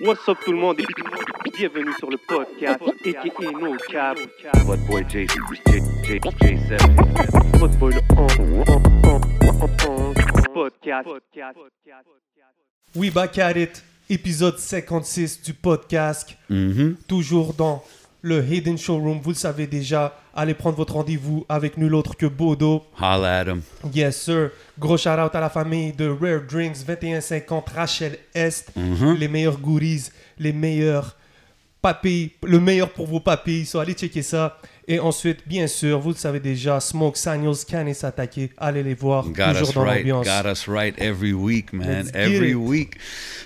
What's up tout le monde? Et bienvenue sur le podcast aka No Cap. What boy J J J J7. Votre boy le podcast. We back at it, épisode 56 du podcast. Toujours dans le Hidden Showroom, vous le savez déjà. Allez prendre votre rendez-vous avec nul autre que Bodo. Holla at him. Yes, sir. Gros shout out à la famille de Rare Drinks 2150 Rachel Est. Les meilleurs goodies, les meilleurs papilles, le meilleur pour vos papilles. So, allez checker ça. Et ensuite, bien sûr, vous le savez déjà, Smoke Signals, Can et s'attaquer? Allez les voir. Got toujours us dans right. l'ambiance. Got us right every week, man. Let's Every week.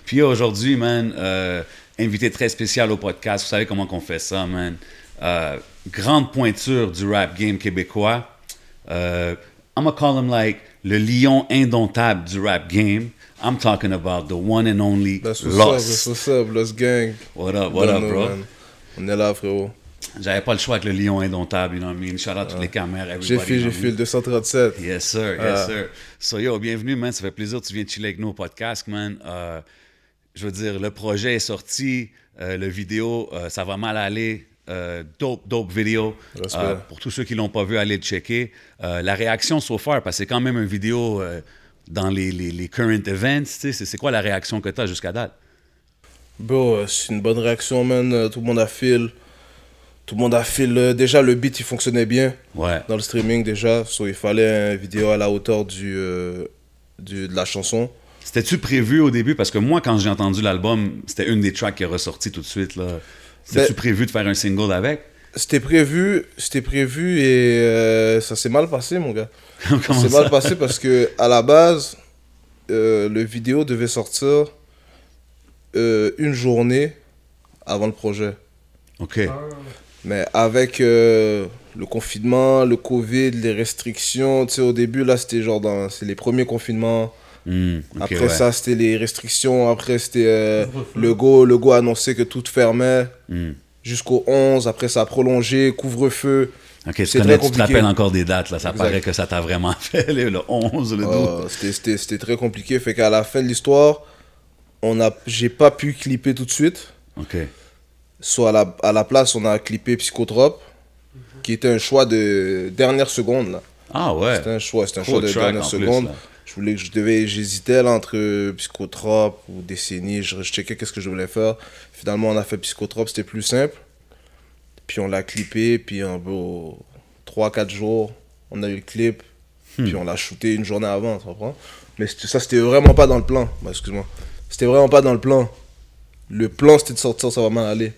Puis aujourd'hui, man, euh, invité très spécial au podcast. Vous savez comment qu'on fait ça, man. Euh, grande pointure du rap game québécois. Euh, I'm gonna call him like le lion indomptable du rap game. I'm talking about the one and only That's what's up, that's what's up, Lost Gang. What up, what up, know, bro? man. On est là, frérot. J'avais pas le choix avec le lion indomptable, you know what I mean? Shout out toutes les caméras, everybody. J'ai fait, j'ai fait le 237. Yes, sir. Yes, Ah. sir. So, yo, bienvenue, man. Ça fait plaisir que tu viens chiller avec nous au podcast, man. Euh, je veux dire, le projet est sorti. euh, le vidéo, euh, ça va mal aller. Euh, dope, dope vidéo. Euh, pour tous ceux qui l'ont pas vu, allez le checker. La réaction so far, parce que c'est quand même une vidéo dans les, les, les current events. C'est quoi la réaction que tu as jusqu'à date? Bro, c'est une bonne réaction, man. Tout le monde a fil. Tout le monde a fil. Déjà, le beat, il fonctionnait bien Ouais. dans le streaming, déjà. So, il fallait une vidéo à la hauteur du, du, de la chanson. C'était-tu prévu au début? Parce que moi, quand j'ai entendu l'album, c'était une des tracks qui est ressortie tout de suite. là. C'était-tu Ben- prévu de faire un single avec? C'était prévu, c'était prévu et euh, ça s'est mal passé, mon gars. Ça? mal passé parce que à la base, euh, le vidéo devait sortir euh, une journée avant le projet. OK. Mais avec euh, le confinement, le Covid, les restrictions, tu sais, au début, là, c'était genre dans c'est les premiers confinements. Hmm, après ouais. ça, c'était les restrictions. Après, c'était euh, le go. Le go a annoncé que tout fermait Hmm. jusqu'au 11. Après, ça a prolongé, couvre-feu. Ok, tu, C'est connais, tu te rappelles encore des dates, là. Ça Exact. paraît que ça t'a vraiment fait, le le 11, le 12. Euh, c'était- c'était c'était très compliqué. Fait qu'à la fin de l'histoire, on a, j'ai pas pu clipper tout de suite. Ok. Soit à la, à la place, on a clippé Psychotrope, qui était un choix de dernière seconde. Là. Ah ouais. C'était un choix, c'était un choix de dernière plus, seconde. Je voulais, je devais, j'hésitais entre Psychotrope ou Décennie. Je, je checkais qu'est-ce que je voulais faire. Finalement, on a fait Psychotrope, c'était plus simple. Puis on l'a clippé, puis en 3-4 jours, on a eu le clip. Hmm. Puis on l'a shooté une journée avant, tu comprends? Mais ça, c'était vraiment pas dans le plan. Bah, excuse-moi. C'était vraiment pas dans le plan. Le plan, c'était de sortir, ça va mal aller.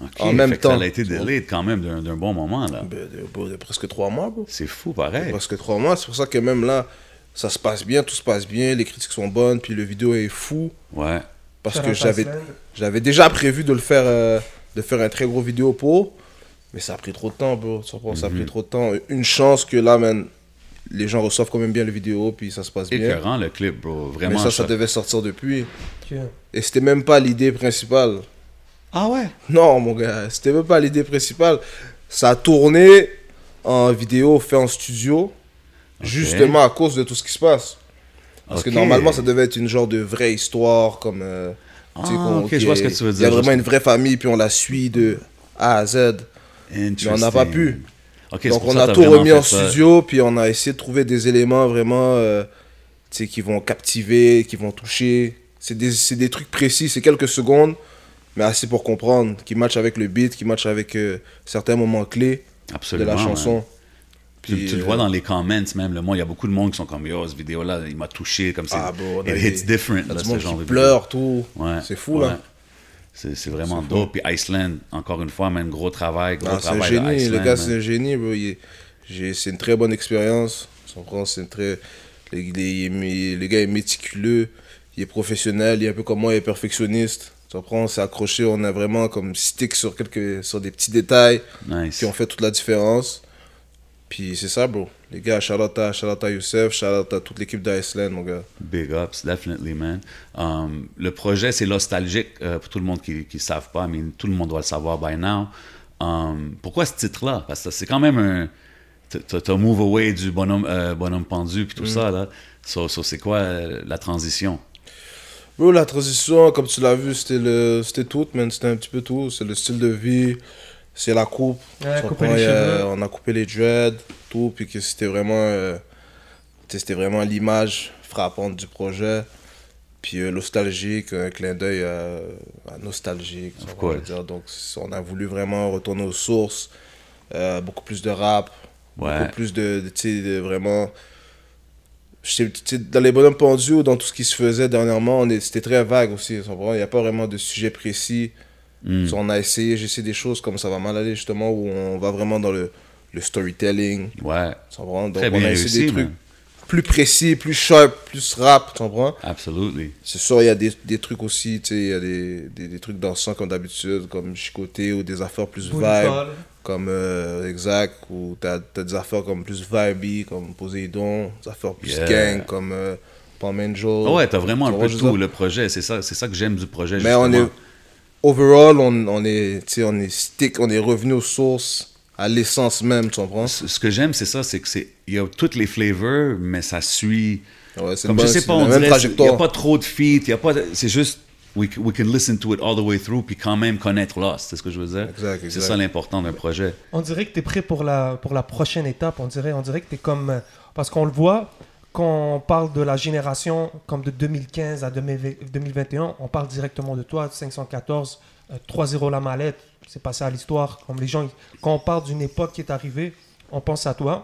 Ok, en même temps. Ça a été delayed quand même d'un bon moment, là. Ben, de, de presque 3 mois. C'est fou, pareil. Presque 3 mois. C'est pour ça que même là, ça se passe bien, tout se passe bien, les critiques sont bonnes, puis le vidéo est fou. Ouais. Parce que j'avais déjà prévu de le faire, euh, de faire un très gros vidéo pour, mais ça a pris trop de temps, bro. Tu comprends? Ça a Mhm. pris trop de temps. Une chance que là, man, les gens reçoivent quand même bien le vidéo, puis ça se passe bien. Écœurant, le clip, bro. Vraiment. Mais ça, ça ça- devait sortir depuis. Et c'était même pas l'idée principale. Ah ouais? Non, mon gars, c'était même pas l'idée principale. Ça a tourné en vidéo fait en studio, justement à cause de tout ce qui se passe. Parce que normalement, ça devait être une genre de vraie histoire, comme. euh, Ah, ok, je vois ce que tu veux Il y a dire. vraiment une vraie famille, puis on la suit de A à Z. Mais on n'a pas pu. Donc on a tout remis en ça. studio, puis on a essayé de trouver des éléments vraiment euh, qui vont captiver, qui vont toucher. C'est des, des trucs précis, c'est quelques secondes, mais assez pour comprendre, qui matchent avec le beat, qui matchent avec euh, certains moments clés Absolument. de la chanson. Puis, tu le euh, vois dans les comments même. Le moi, il y a beaucoup de monde qui sont comme Yo, cette vidéo-là, il m'a touché. Comme c'est. Ah, bro, on a it hits different. Là, ce monde genre qui pleure, tout. Ouais, C'est fou, ouais. là. C'est c'est vraiment dope. Puis Iceland, encore une fois, même gros travail. Gros Ah, c'est un travail génie, le gars, c'est un génie, bro. C'est une très bonne expérience. Comprends, C'est très... Le, le gars est méticuleux, il est professionnel, il est un peu comme moi, il est perfectionniste. Tu comprends, on s'est accroché, on a vraiment comme stick sur, quelques, sur des petits détails Nice. qui ont fait toute la différence. Puis c'est ça, bro. Les gars, shout out à, shout out à Youssef, shout out à toute l'équipe d'Iceland, mon gars. Big ups, definitely, man. Um, le projet, c'est nostalgique euh, pour tout le monde qui ne savent pas, mais tout le monde doit le savoir by now. Um, pourquoi ce titre-là? Parce que c'est quand même un. T'as move away du bonhomme, euh, bonhomme pendu puis tout Mm. ça, là. So, so c'est quoi euh, la transition? Bro, la transition, comme tu l'as vu, c'était tout, man. C'était un petit peu tout. C'est le style de vie, c'est la coupe. Ouais, a- cheveux. on a coupé les dreads, tout, puis que c'était vraiment, euh, c'était vraiment l'image frappante du projet. Puis euh, nostalgique, un clin d'œil euh, à nostalgique. course. dire. Donc, on a voulu vraiment retourner aux sources, euh, beaucoup plus de rap, Ouais. beaucoup plus de, vraiment. Dans les bonhommes pendus ou dans tout ce qui se faisait dernièrement, on c'était très vague aussi. Il n'y a pas vraiment de sujet précis. Mm. So, on a essayé, j'ai essayé des choses comme ça va mal aller justement, où on va vraiment dans le, le storytelling. Ouais. tu comprends? Donc Très on bien a essayé réussi, des trucs man. plus précis, plus sharp, plus rap, tu comprends? Absolutely. C'est sûr, il y a des, des trucs aussi, tu sais, il y a des, des, des trucs dansants comme d'habitude, comme chicoté ou des affaires plus vibe, comme euh, exact, ou t'as as des affaires comme plus vibey, comme Poséidon, des affaires plus Yeah. gang, comme euh, Palm Angel. Ah ouais, t'as vraiment Tu un peu tout, le projet. C'est ça, c'est ça que j'aime du projet, Mais on justement. est, overall, on, on est, tu sais, on est stick, on est revenu aux sources, à l'essence même, tu comprends? Ce ce que j'aime, c'est ça, c'est que c'est... Il y a toutes les flavors, mais ça suit... Ouais, Comme je sais pas, on dirait, il n'y a pas trop de feats, il y a pas... de- C'est juste... We, we can listen to it all the way through, puis quand même connaître Lost, c'est ce que je veux dire? Exact, C'est ça l'important d'un projet. On dirait que tu es prêt pour la, pour la prochaine étape. On dirait, on dirait que tu es comme. Parce qu'on le voit, quand on parle de la génération comme de 2015 à 2020 2021, on parle directement de toi, 514, euh, 3-0 la mallette. C'est passé à l'histoire. Comme les gens, quand on parle d'une époque qui est arrivée, on pense à toi.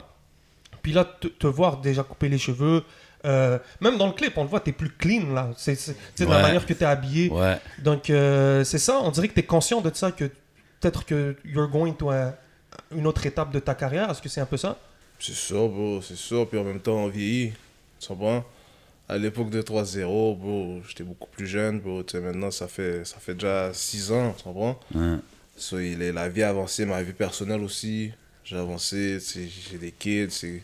Puis là, te, te voir déjà couper les cheveux. euh, même dans le clip, on le voit, tu es plus clean là. C'est la manière que tu es habillé. Ouais. Donc, euh, c'est ça, on dirait que tu es conscient de ça, que peut-être que you're going to a- une autre étape de ta carrière. Est-ce que c'est un peu ça? C'est sûr, bro, c'est sûr. Puis en même temps, on vieillit. Tu comprends? À l'époque de 3-0, bro, j'étais beaucoup plus jeune, bro. Tu sais, maintenant, ça fait, ça fait déjà 6 ans, tu comprends? Ouais. So, il est, la vie a avancé, ma vie personnelle aussi. J'ai avancé, j'ai des kids, c'est.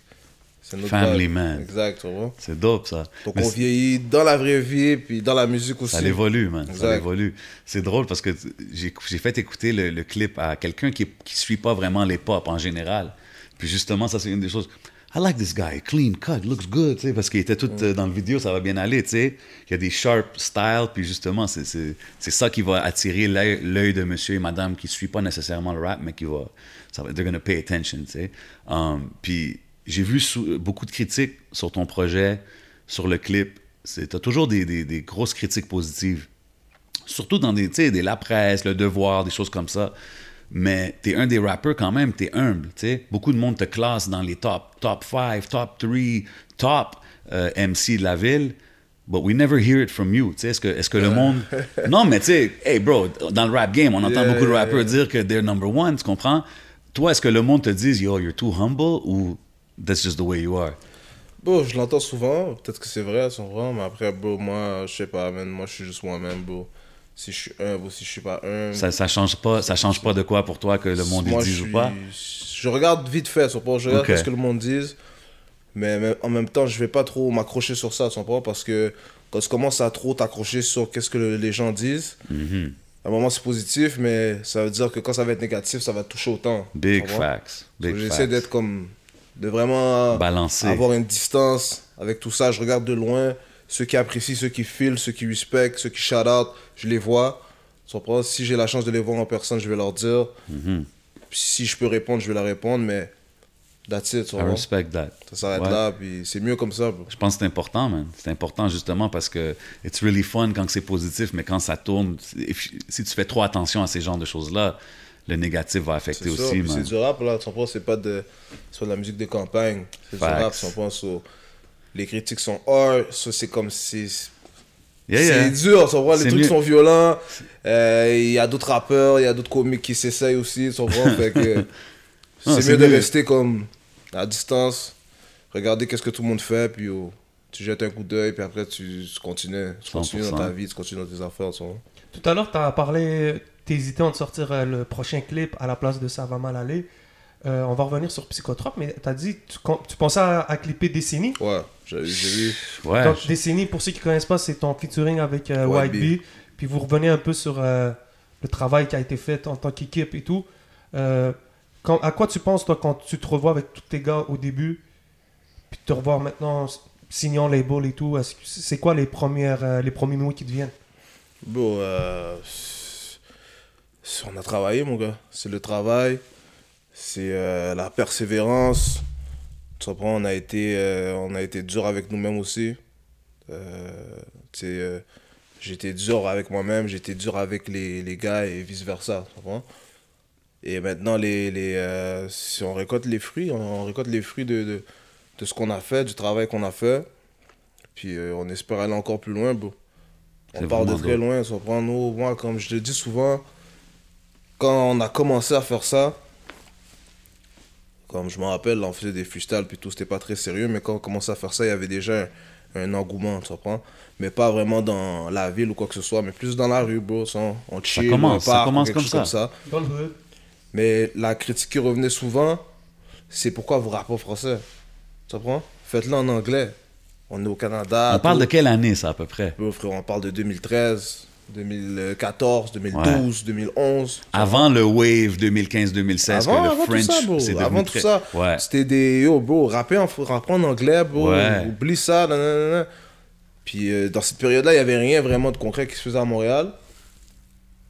Family man. Exact? C'est dope, ça. Donc Mais on vieillit dans la vraie vie, puis dans la musique aussi. Ça évolue, man. Ça évolue. C'est drôle parce que j'ai fait écouter le, le clip à quelqu'un qui ne suit pas vraiment les pop en général. Puis justement, ça, c'est une des choses. I like this guy, clean cut, looks good, tu sais, parce qu'il était tout euh, dans le vidéo, ça va bien aller, tu sais. Il y a des sharp styles, puis justement, c'est- ça qui va attirer l'œil de monsieur et madame qui ne suit pas nécessairement le rap, mais qui va. Ça they're gonna pay attention, tu sais. Um, puis j'ai vu beaucoup de critiques sur ton projet, sur le clip. Tu as toujours des, des- des grosses critiques positives surtout dans des, des La Presse, Le Devoir, des choses comme ça. Mais t'es un des rappeurs quand même, t'es humble, tu sais. Beaucoup de monde te classe dans les top, top 5, top 3, top euh, MC de la ville. But we never hear it from you, tu sais. Est-ce que, est-ce que le monde... Non, mais tu sais, hey bro, dans le rap game, on entend Yeah, beaucoup de yeah, rappeurs yeah. dire que they're number one, tu comprends? Toi, est-ce que le monde te dit, yo, you're too humble ou that's just the way you are? Bon, je l'entends souvent, peut-être que c'est vrai, c'est vrai, mais après, bro, moi, je sais pas, man, moi, je suis juste moi-même, bro. Si je suis humble ou si je suis pas humble. Ça, ça change pas, ça change pas de quoi pour toi que le monde moi, dise ou pas? Je regarde vite fait, sur je regarde Ok. ce que le monde dise, mais en même temps, je vais pas trop m'accrocher sur ça, comprends, parce que quand tu commences à trop t'accrocher sur qu'est-ce que le- les gens disent, Mhm. à un moment, c'est positif, mais ça veut dire que quand ça va être négatif, ça va te toucher autant. Big facts. J'essaie d'être comme. de vraiment Balancé. avoir une distance avec tout ça. Je regarde de loin ceux qui apprécient, ceux qui filent, ceux qui respectent, ceux qui shout out, je les vois. Si j'ai la chance de les voir en personne, je vais leur dire. Mhm. Puis si je peux répondre, je vais leur répondre, mais that's it. I respect that. Ça s'arrête Ouais. là, puis c'est mieux comme ça. bro. Je pense que c'est important, man. C'est important justement parce que it's really fun quand c'est positif, mais quand ça tourne, if- si tu fais trop attention à ces genres de choses-là, le négatif va affecter aussi, man. c'est du rap, là. Tu comprends? C'est pas de, pas de la musique de campagne. C'est du rap, tu comprends? So, les critiques sont hard. Ça, c'est comme si. Yeah, c'est yeah. dur, tu vois, les trucs mieux. sont violents. Euh, Il y a d'autres rappeurs, il y a d'autres comiques qui s'essayent aussi, fait que c'est mieux de rester comme à distance, regarder qu'est-ce que tout le monde fait, puis oh, tu jettes un coup d'œil, puis après tu, tu continues. Tu continues dans 100%. ta vie, tu continues dans tes affaires, tu vois. Tout à l'heure, tu as parlé, tu hésitais entre sortir euh, le prochain clip à la place de Ça va mal aller. Euh, on va revenir sur Psychotrope, mais tu as dit tu, tu pensais à, à clipper Décennie. Ouais, j'ai vu. Ouais. Donc, Décennie, pour ceux qui ne connaissent pas, c'est ton featuring avec euh, White White Bee. Puis vous revenez un peu sur euh, le travail qui a été fait en tant qu'équipe et tout. Euh, quand- à quoi tu penses, toi, quand tu te revois avec tous tes gars au début, puis te revoir maintenant signant label et tout, c'est quoi les, premières, euh, les premiers mots qui te viennent? Bon, euh, c'est- on a travaillé, mon gars. C'est le travail, c'est euh, la persévérance. Tu comprends, on a été, euh, on a été dur avec nous-mêmes aussi. Euh, tu euh, j'étais dur avec moi-même, j'étais dur avec les, les gars et vice-versa. Tu comprends? Et maintenant, les, les, si on récolte les fruits, on, on récolte les fruits de, de, de ce qu'on a fait, du travail qu'on a fait. Puis on espère aller encore plus loin, bro. On part de très loin, prend nous. Moi, comme je le dis souvent, quand on a commencé à faire ça, comme je me rappelle, là, on faisait des freestyles, puis tout, c'était pas très sérieux, mais quand on commençait à faire ça, il y avait déjà un, un engouement, tu comprends? Mais pas vraiment dans la ville ou quoi que ce soit, mais plus dans la rue, bro. ça, on- on chill, commence, on ça commence comme ça. Dans le hood. Mais la critique qui revenait souvent, c'est pourquoi vous rappez en français? Tu comprends? Faites-le en anglais. On est au Canada. On parle tout. de quelle année, ça, à peu près? Bro, frère, on parle de 2013, 2014, 2012, 2011. Avant le Wave 2015-2016, Avant, que le avant French, tout ça, bro. Avant très... tout ça. Ouais. C'était des. Yo, bro, rapper en, rapper en anglais, bro. Ouais. Oublie ça, nanana. Puis euh, dans cette période-là, il n'y avait rien vraiment de concret qui se faisait à Montréal.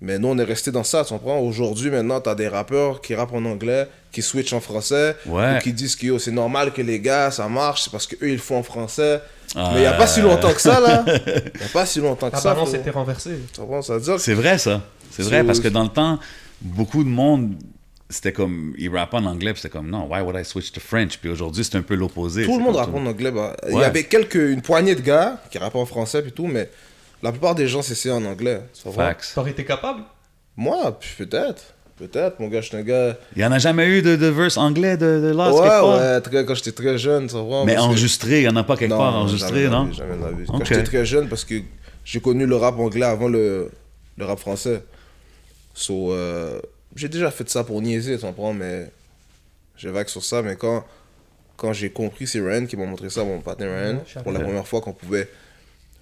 Mais nous, on est resté dans ça, tu comprends? Aujourd'hui, maintenant, t'as des rappeurs qui rappent en anglais, qui switchent en français, Ouais. ou qui disent que c'est normal que les gars, ça marche, c'est parce qu'eux, ils le font en français. Ah. Mais il n'y a pas si longtemps que ça, là. Il n'y a pas si longtemps que ça. balance frérot. était renversée. Tu comprends? Ça dire C'est vrai, ça. C'est vrai, parce que dans le temps, beaucoup de monde, c'était comme, ils rappaient en anglais, puis c'était comme, non, why would I switch to French? Puis aujourd'hui, c'est un peu l'opposé. Tout le monde rappe en anglais. bah, Il y avait quelques, une poignée de gars qui rappent en français et tout, mais la plupart des gens c'est en anglais. Facts. T'aurais été capable? Moi, puis peut-être. Peut-être, mon gars, je suis un gars. Il y en a jamais eu de, de verse anglais de, de Lost ouais, ouais, très- quand j'étais très jeune, tu comprends? Mais enregistré, il y en a pas quelque part enregistré, jamais non? Jamais vie. Quand j'étais très jeune, parce que j'ai connu le rap anglais avant le, le rap français. So, euh, j'ai déjà fait ça pour niaiser, tu comprends? Mais j'ai vague sur ça, mais quand, quand j'ai compris, c'est Ryan qui m'a montré ça, mon partenaire Ryan, je pour la première fois qu'on pouvait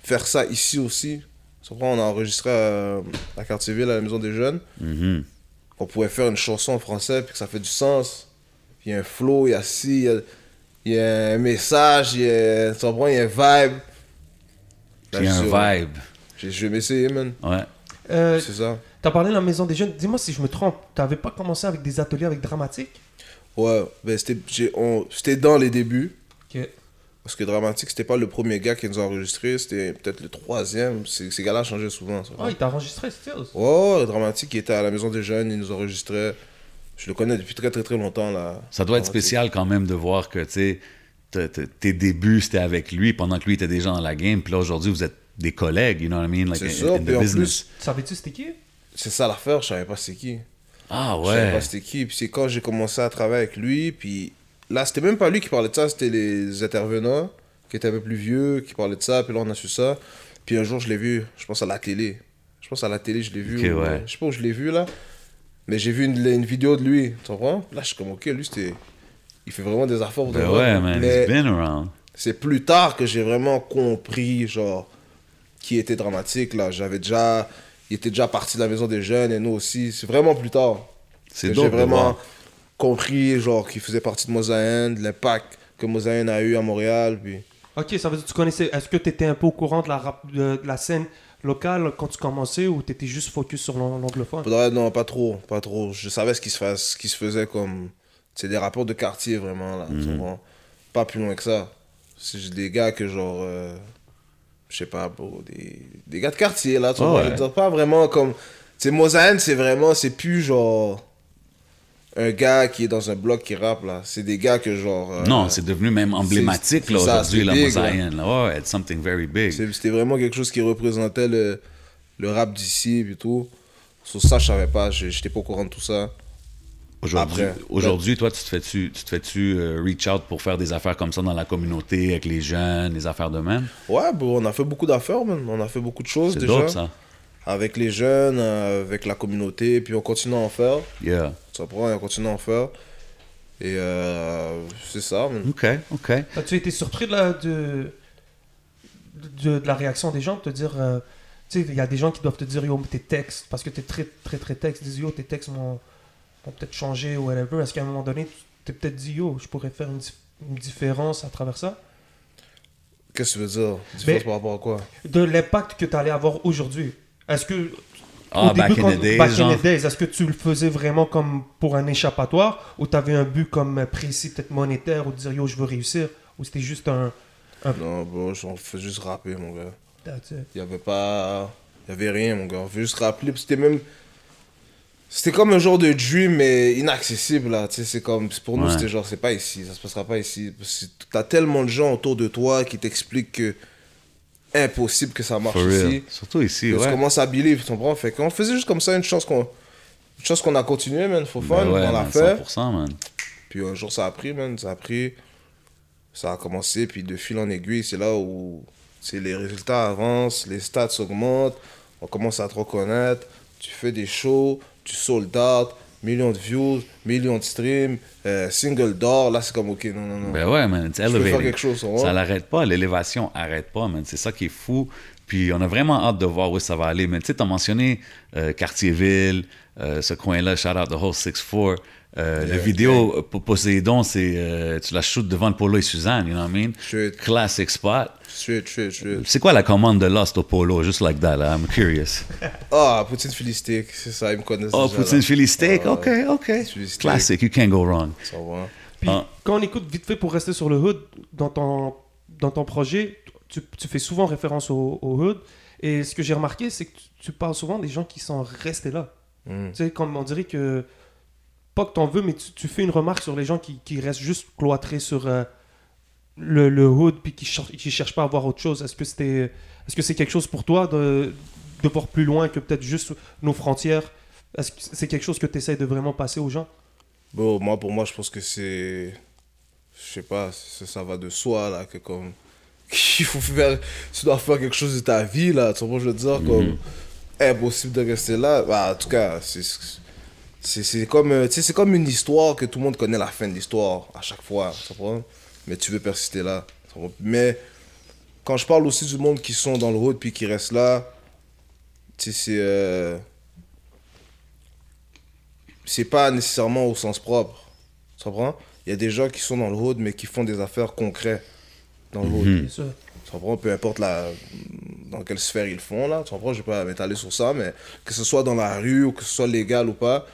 faire ça ici aussi. Tu? On a enregistré à, à Cartierville, à la Maison des Jeunes. Mhm. On pouvait faire une chanson en français, puis que ça fait du sens. Il y a un flow, il y a ci, il y a, il y a un message, il y a, tu comprends? Il y a un vibe. Il y a un vibe. j'ai- Je vais m'essayer, man. Ouais. Euh, C'est ça. T'as parlé de la maison des jeunes. Dis-moi si je me trompe. T'avais pas commencé avec des ateliers avec Dramatique? Ouais, ben c'était j'ai- on- c'était dans les débuts. Ok. Parce que Dramatique, c'était pas le premier gars qui nous a enregistré, c'était peut-être le troisième. Ces, ces gars-là changeaient souvent. ça. Ah, il t'a enregistré, Stills. Ouais, ouais, Dramatique, il était à la Maison des Jeunes, il nous enregistrait. Je le connais depuis très très très longtemps, là. Ça doit être spécial quand même de voir que, tu tes débuts, c'était avec lui, pendant que lui était déjà dans la game, puis là, aujourd'hui, vous êtes des collègues, you know what I mean? Like, C'est in, ça, in puis the en business. Savais-tu c'était qui? C'est ça l'affaire, je savais pas c'est qui. Ah Je savais ouais. pas c'était qui. Puis c'est quand j'ai commencé à travailler avec lui. Puis là, c'était même pas lui qui parlait de ça, c'était les intervenants qui étaient un peu plus vieux qui parlaient de ça. Puis là, on a su ça. Puis un jour, je l'ai vu, je pense à la télé. Je pense à la télé, je l'ai vu. Ok, ou- ouais. Je sais pas où je l'ai vu là. Mais j'ai vu une, une vidéo de lui, tu comprends? Là, je suis comme, ok, lui, c'était. Il fait vraiment des de Ben ouais, man, Mais he's been around. c'est plus tard que j'ai vraiment compris, genre, qui était dramatique là. J'avais déjà. Il était déjà parti de la maison des jeunes et nous aussi. C'est vraiment plus tard C'est j'ai vraiment voir. Compris genre qu'il faisait partie de Mosaïen, de l'impact que Mosaïen a eu à Montréal puis Ok, ça veut dire que tu connaissais. Est-ce que t'étais un peu au courant de la, rap- de, de la scène locale quand tu commençais ou t'étais juste focus sur l'ang- l'anglophone? Faudrait- non pas trop pas trop je savais ce qui se, fasse, ce qui se faisait comme c'est des rapports de quartier vraiment là tu comprends? pas plus loin que ça c'est des gars que genre euh, je sais pas bro, des, des gars de quartier là tu Ah vois ouais. je veux dire, pas vraiment comme c'est Mosaïen c'est vraiment c'est plus genre un gars qui est dans un bloc qui rappe là c'est des gars que genre euh, Non, c'est devenu même emblématique là, aujourd'hui, la mosaïenne. Là. Ouais, it's something very big. C'était vraiment quelque chose qui représentait le, le rap d'ici et tout. Sur ça, je savais pas, je- j'étais pas au courant de tout ça. Aujourd'hui, Après, aujourd'hui, toi, tu te fais-tu, tu te fais-tu euh, reach out pour faire des affaires comme ça dans la communauté, avec les jeunes, des affaires de même? Ouais, bro, on a fait beaucoup d'affaires, man. On a fait beaucoup de choses déjà. dope, ça. Avec les jeunes, euh, avec la communauté, puis on continue à en faire. Yeah. Ça prend, on continue à en faire. Et euh, c'est ça. OK, OK. As-tu été surpris de la, de, de, de la réaction des gens? De te dire. euh, tu sais, il y a des gens qui doivent te dire Yo, tes textes, parce que t'es très, très, très texte, disent Yo, tes textes m'ont m'ont peut-être changé ou whatever. Est-ce qu'à un moment donné, tu t'es peut-être dit Yo, je pourrais faire une, une différence à travers ça? Qu'est-ce que tu veux dire? Différence Ben- par rapport à quoi? De l'impact que tu allais avoir aujourd'hui. Est-ce que. Ah, au back début, in quand- the days, back in the days, est-ce que tu le faisais vraiment comme pour un échappatoire ou tu avais un but comme précis, peut-être monétaire, ou de dire yo, je veux réussir Ou c'était juste un. Non, bro, on fait juste rapper, mon gars. That's it. Il y avait pas. Il y avait rien, mon gars. On fait juste rappeler. C'était même. C'était comme un genre de dream, mais inaccessible, là. Tu sais, c'est comme. Pour nous, Ouais. c'était genre, c'est pas ici, ça se passera pas ici. Parce que T'as tellement de gens autour de toi qui t'expliquent que. Impossible que ça marche ici. Surtout ici, Et Tu ouais. commences à believe, tu comprends? Fait qu'on faisait juste comme ça une chance qu'on. Une chance qu'on a continué, man. Faut fun, Ben ouais, on l'a fait. 100%, man. Puis un jour, ça a pris, man. Ça a pris. Ça a commencé, puis de fil en aiguille, c'est là où les résultats avancent, les stats augmentent, on commence à te reconnaître. Tu fais des shows, tu sold out, millions de views, millions de streams, euh, single d'or. Là, c'est comme, ok, non, non, non. Ben ouais, man, quelque chose, on Ça l'arrête pas, l'élévation arrête pas, man. C'est ça qui est fou. Puis on a vraiment hâte de voir où ça va aller. Mais tu sais, t'as mentionné euh, Cartierville, euh, ce coin-là, shout out the whole 6-4. Euh, La vidéo pour Poséidon, c'est euh, tu la shootes devant le Polo et Suzanne, you know what I mean? Straight. Classic spot. Straight, straight, straight. C'est quoi la commande de Lost au Polo? Just like that, là? I'm curious. Ah, Poutine Philly Steak, c'est ça, ils me connaissent Oh, déjà, poutine. Philly steak? Ah, OK, OK. Classic, you can't go wrong. Ça va. Puis Ah. quand on écoute vite fait pour rester sur le hood, dans ton, dans ton projet, tu, tu fais souvent référence au, au hood. Et ce que j'ai remarqué, c'est que tu, tu parles souvent des gens qui sont restés là. Mm. Tu sais, comme on dirait que, pas que t'en veux, mais tu, tu fais une remarque sur les gens qui, qui restent juste cloîtrés sur euh, le, le hood, puis qui, cher- qui cherchent pas à voir autre chose. Est-ce que c'était, est-ce que c'est quelque chose pour toi de, de voir plus loin que peut-être juste nos frontières? Est-ce que c'est quelque chose que tu essaies de vraiment passer aux gens? Bon, moi, pour moi, je pense que c'est. Je sais pas, ça, ça va de soi, là, que comme. Il faut faire. Tu dois faire quelque chose de ta vie, là. Tu que je veux dire, comme. Impossible de rester là. Bah, en tout cas, c'est. C'est c'est comme, euh, tu sais, c'est comme une histoire que tout le monde connaît la fin de l'histoire à chaque fois, tu? Mais tu veux persister là. Mais quand je parle aussi du monde qui sont dans le road puis qui restent là, tu sais, c'est. euh, c'est pas nécessairement au sens propre. Tu comprends? Il y a des gens qui sont dans le hood, mais qui font des affaires concrètes dans le. Tu comprends? Peu importe la, dans quelle sphère ils font, là. Tu comprends? Je vais pas m'étaler sur ça, mais que ce soit dans la rue ou que ce soit légal ou pas,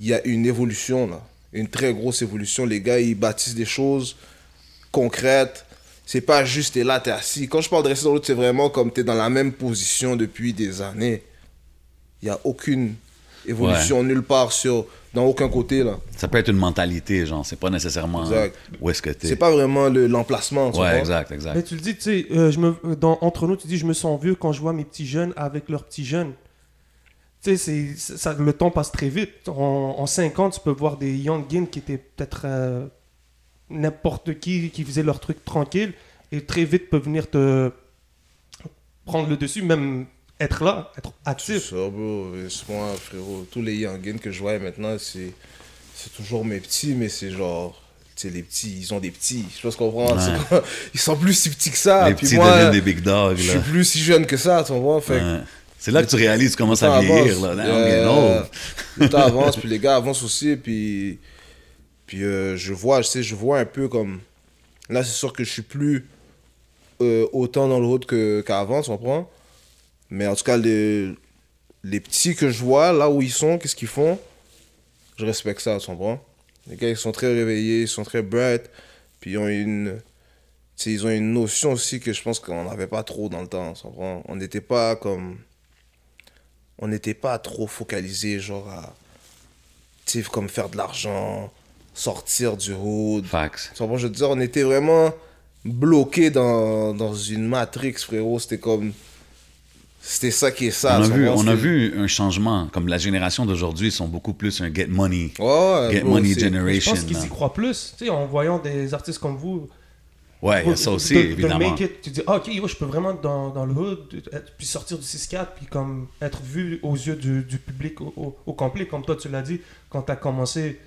il y a une évolution, là. Une très grosse évolution. Les gars, ils bâtissent des choses concrètes. C'est pas juste t'es là, t'es assis. Quand je parle de rester dans l'autre, c'est vraiment comme t'es dans la même position depuis des années. Il y a aucune évolution nulle part sur, dans aucun côté, là. Ça peut être une mentalité, genre. C'est pas nécessairement Exact. où est-ce que t'es. C'est pas vraiment le- l'emplacement, tu Ouais, vois. exact, Mais exact. tu le dis, tu sais, euh, je me, dans, entre nous, tu dis, je me sens vieux quand je vois mes petits jeunes avec leurs petits jeunes. Tu sais, c'est- c'est- ça- le temps passe très vite. En, en 5 ans, tu peux voir des youngins qui étaient peut-être euh, n'importe qui, qui faisaient leur truc tranquille, et très vite peuvent venir te prendre le dessus, même être là, être C'est actif. ça, bro. C'est Moi, frérot, tous les youngins que je vois maintenant, c'est c'est toujours mes petits, mais c'est genre. Tu sais, les petits, ils ont des petits. Je pense qu'on comprend. c'est pas- Ils sont plus si petits que ça. Les Puis petits moi, deviennent des big dogs, je suis plus si jeune que ça, tu vois? Fait que Ouais. C'est là que tu réalises, tu commences le temps à vieillir, avance. là. Damn, Euh, getting old. le temps avance, puis les gars avancent aussi, puis, puis euh, je vois, je sais, je vois un peu comme... Là, c'est sûr que je suis plus euh, autant dans le road qu'avant, tu comprends? Mais en tout cas, les, les petits que je vois, là où ils sont, qu'est-ce qu'ils font, je respecte ça, tu comprends? Les gars, ils sont très réveillés, ils sont très bright, puis ils ont une... tu ils ont une notion aussi que je pense qu'on n'avait pas trop dans le temps, tu comprends? On n'était pas comme on n'était pas trop focalisé genre à comme faire de l'argent sortir du hood Facts. Comprends, je veux dire? On était vraiment bloqué dans, dans une matrix frérot c'était comme c'était ça qui est ça on a, vu, on a vu un changement. Comme la génération d'aujourd'hui, ils sont beaucoup plus un get money. ouais, ouais, Get bro, money c'est- Je generation. pense qu'ils y croient plus. Tu sais, en voyant des artistes comme vous, Ouais, il y a de- ça aussi, de- de évidemment. make it, tu dis, ah, ok, yo, je peux vraiment être dans, dans le hood, être- puis sortir du 6-4, puis comme être vu aux yeux du, du public au, au- au complet, comme toi tu l'as dit, quand tu as commencé,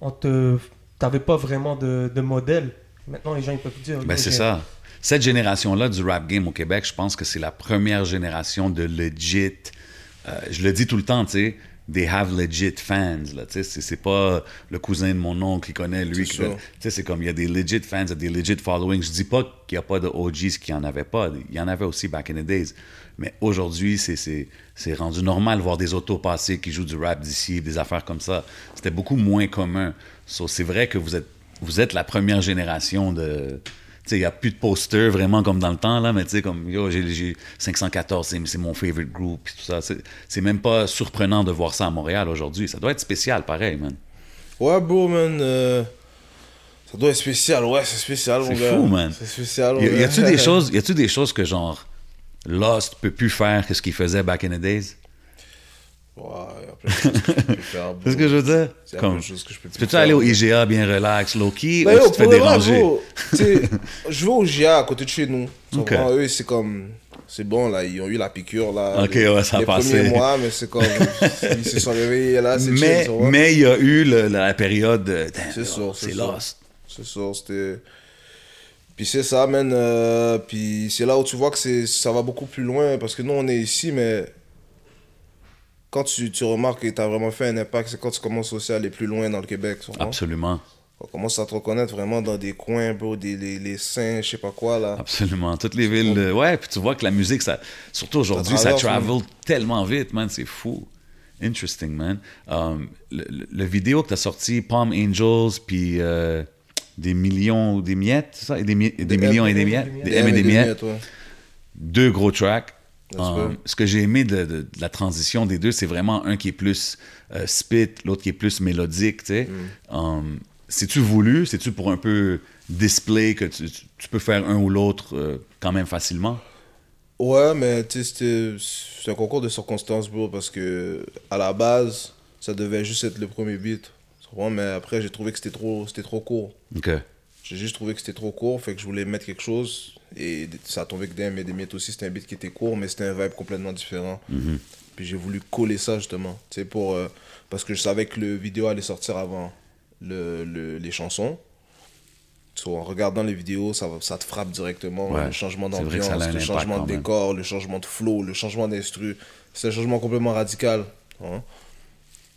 on te, t'avais pas vraiment de, de modèle. Maintenant, les gens ils peuvent dire. Ben, c'est ça. Cette génération-là du rap game au Québec, je pense que c'est la première génération de legit. euh, je le dis tout le temps, tu sais. They have legit fans. Là, tu sais, c'est, pas le cousin de mon oncle qui connaît lui. C'est c'est comme il y a des legit fans, il y a des legit followings. Je dis pas qu'il y a pas de OGs qui en avaient pas. Il y en avait aussi back in the days. Mais aujourd'hui, c'est, c'est, c'est rendu normal de voir des autos passer qui jouent du rap d'ici, des affaires comme ça. C'était beaucoup moins commun. So, c'est vrai que vous êtes, vous êtes la première génération de. Tu sais, il n'y a plus de posters vraiment comme dans le temps, là, mais tu sais, comme, yo, j'ai, j'ai 514, c'est, mon favorite group, tout ça. C'est, même pas surprenant de voir ça à Montréal aujourd'hui. Ça doit être spécial, pareil, man. Ouais, bro, man. euh, Ça doit être spécial, ouais, c'est spécial, C'est fou, man. C'est spécial, Y, a- a-tu des choses, y a-tu des choses que genre Lost peut plus faire que ce qu'il faisait back in the days? Ouais, je faire. C'est ce que je veux dire a Comme, choses que je peux plus peux-tu faire, aller au. IGA bien relax, low key, Ben ou yo, tu te fais déranger je vais au GIA à côté de chez nous. Tu Ok. comprends? Eux, c'est comme. C'est bon, là, ils ont eu la piqûre, là. Ok, les, ouais, ça a les passé. premiers mois, mais c'est comme. ils se sont réveillés, là, c'est chill, Mais vois. mais il y a eu le- la période de damn, C'est sûr, c'est c'est sûr. Lost. C'est ça, c'était. Puis c'est ça, man. euh, puis c'est là où tu vois que c'est, ça va beaucoup plus loin. Parce que nous, on est ici, mais quand tu, tu remarques que tu as vraiment fait un impact, c'est quand tu commences aussi à aller plus loin dans le Québec. Absolument, On commence à te reconnaître vraiment dans des coins, bro, des, les, les saints, je sais pas quoi, là. absolument. Toutes les villes, euh, ouais, puis tu vois que la musique, ça, surtout aujourd'hui, ça travel tellement vite, man, c'est fou. Interesting, man. Um, le, le- le vidéo que tu as sorti, Palm Angels, puis euh, des millions, des miettes, ça? Et des, mi- et des Des millions et des miettes? miettes. Des M et des miettes. ouais. deux gros tracks. Ce que j'ai aimé de, de- de la transition des deux, c'est vraiment un qui est plus euh, spit, l'autre qui est plus mélodique. Mm. Um, C'est-tu voulu? C'est-tu pour un peu display que tu, peux faire un ou l'autre euh, quand même facilement? Ouais, mais c'est un concours de circonstances, bro, parce que à la base, ça devait juste être le premier beat. Mais après, j'ai trouvé que c'était trop, c'était trop court. J'ai juste trouvé que c'était trop court, fait que je voulais mettre quelque chose. Et ça a tombé que DM et des miettes aussi, c'était un beat qui était court, mais c'était un vibe complètement différent. Puis j'ai voulu coller ça justement, tu sais, pour. euh, parce que je savais que le vidéo allait sortir avant le, le- les chansons. So, en regardant les vidéos, ça, ça te frappe directement. Ouais, le changement d'ambiance, le changement de décor, le changement de flow, le changement d'instru. C'est un changement complètement radical. hein.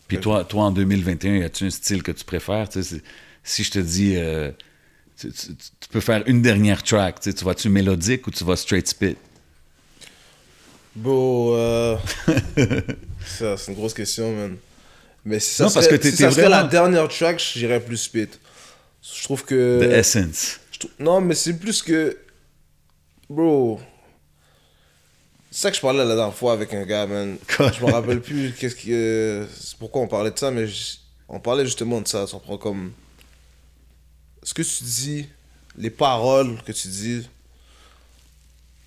Puis toi, toi, en 2021, y a-tu un style que tu préfères? Si je te dis, euh, tu, tu- tu peux faire une dernière track, tu sais, tu vas-tu mélodique ou tu vas straight spit? Bon, euh... ça, c'est une grosse question, man. Mais si ça, Non, parce serait, que t'es- si ça serait la dernière track, j'irais plus spit. Je trouve que... The Essence. je Non, mais c'est plus que... Bro... C'est ça que je parlais la dernière fois avec un gars, man. Quoi? Je me rappelle plus qu'est-ce que... pourquoi on parlait de ça, mais je- on parlait justement de ça. Ça prend comme... Ce que tu dis, les paroles que tu dis...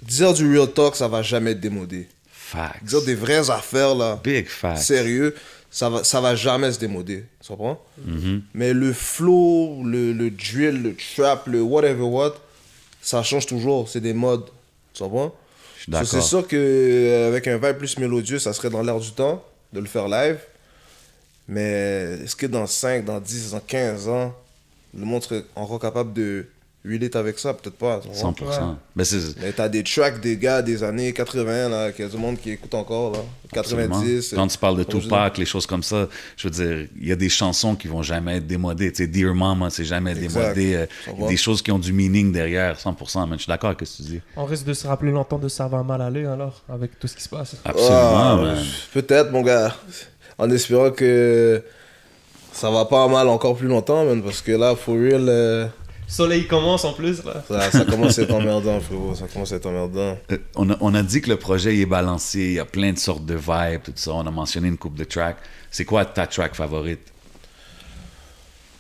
Dire du real talk, ça va jamais être démodé. Facts. Dire des vraies affaires, là, Big facts. sérieux, ça va, ça va jamais se démoder. Tu comprends? Mm-hmm. Mais le flow, le, le drill, le trap, le whatever what, ça change toujours. C'est des modes. Tu comprends? Je suis d'accord. C'est sûr qu'avec un vibe plus mélodieux, ça serait dans l'air du temps de le faire live. Mais est-ce que dans 5, dans 10, dans 15 ans, le monde serait encore capable de relate avec ça? Peut-être pas. tu comprends? 100%. Ben, c'est- Mais t'as des tracks des gars des années 80, là, qu'il y a du monde qui écoute encore, là. 90. Quand tu parles de Tupac, les choses comme ça, je veux dire, il y a des chansons qui vont jamais être démodées. Tu sais, Dear Mama, c'est jamais Exact. démodé. Euh, des choses qui ont du meaning derrière, 100%. Mais je suis d'accord avec ce que tu dis. On risque de se rappeler longtemps de ça va mal aller alors, avec tout ce qui se passe. Absolument, man. Peut-être, mon gars. En espérant que ça va pas mal encore plus longtemps, man, parce que là, for real, euh, Soleil commence en plus là. ça, ça commence à être emmerdant, frérot. Ça commence à être emmerdant. Euh, On a, on a dit que le projet il est balancé, il y a plein de sortes de vibes, tout ça. On a mentionné une coupe de tracks. C'est quoi ta track favorite?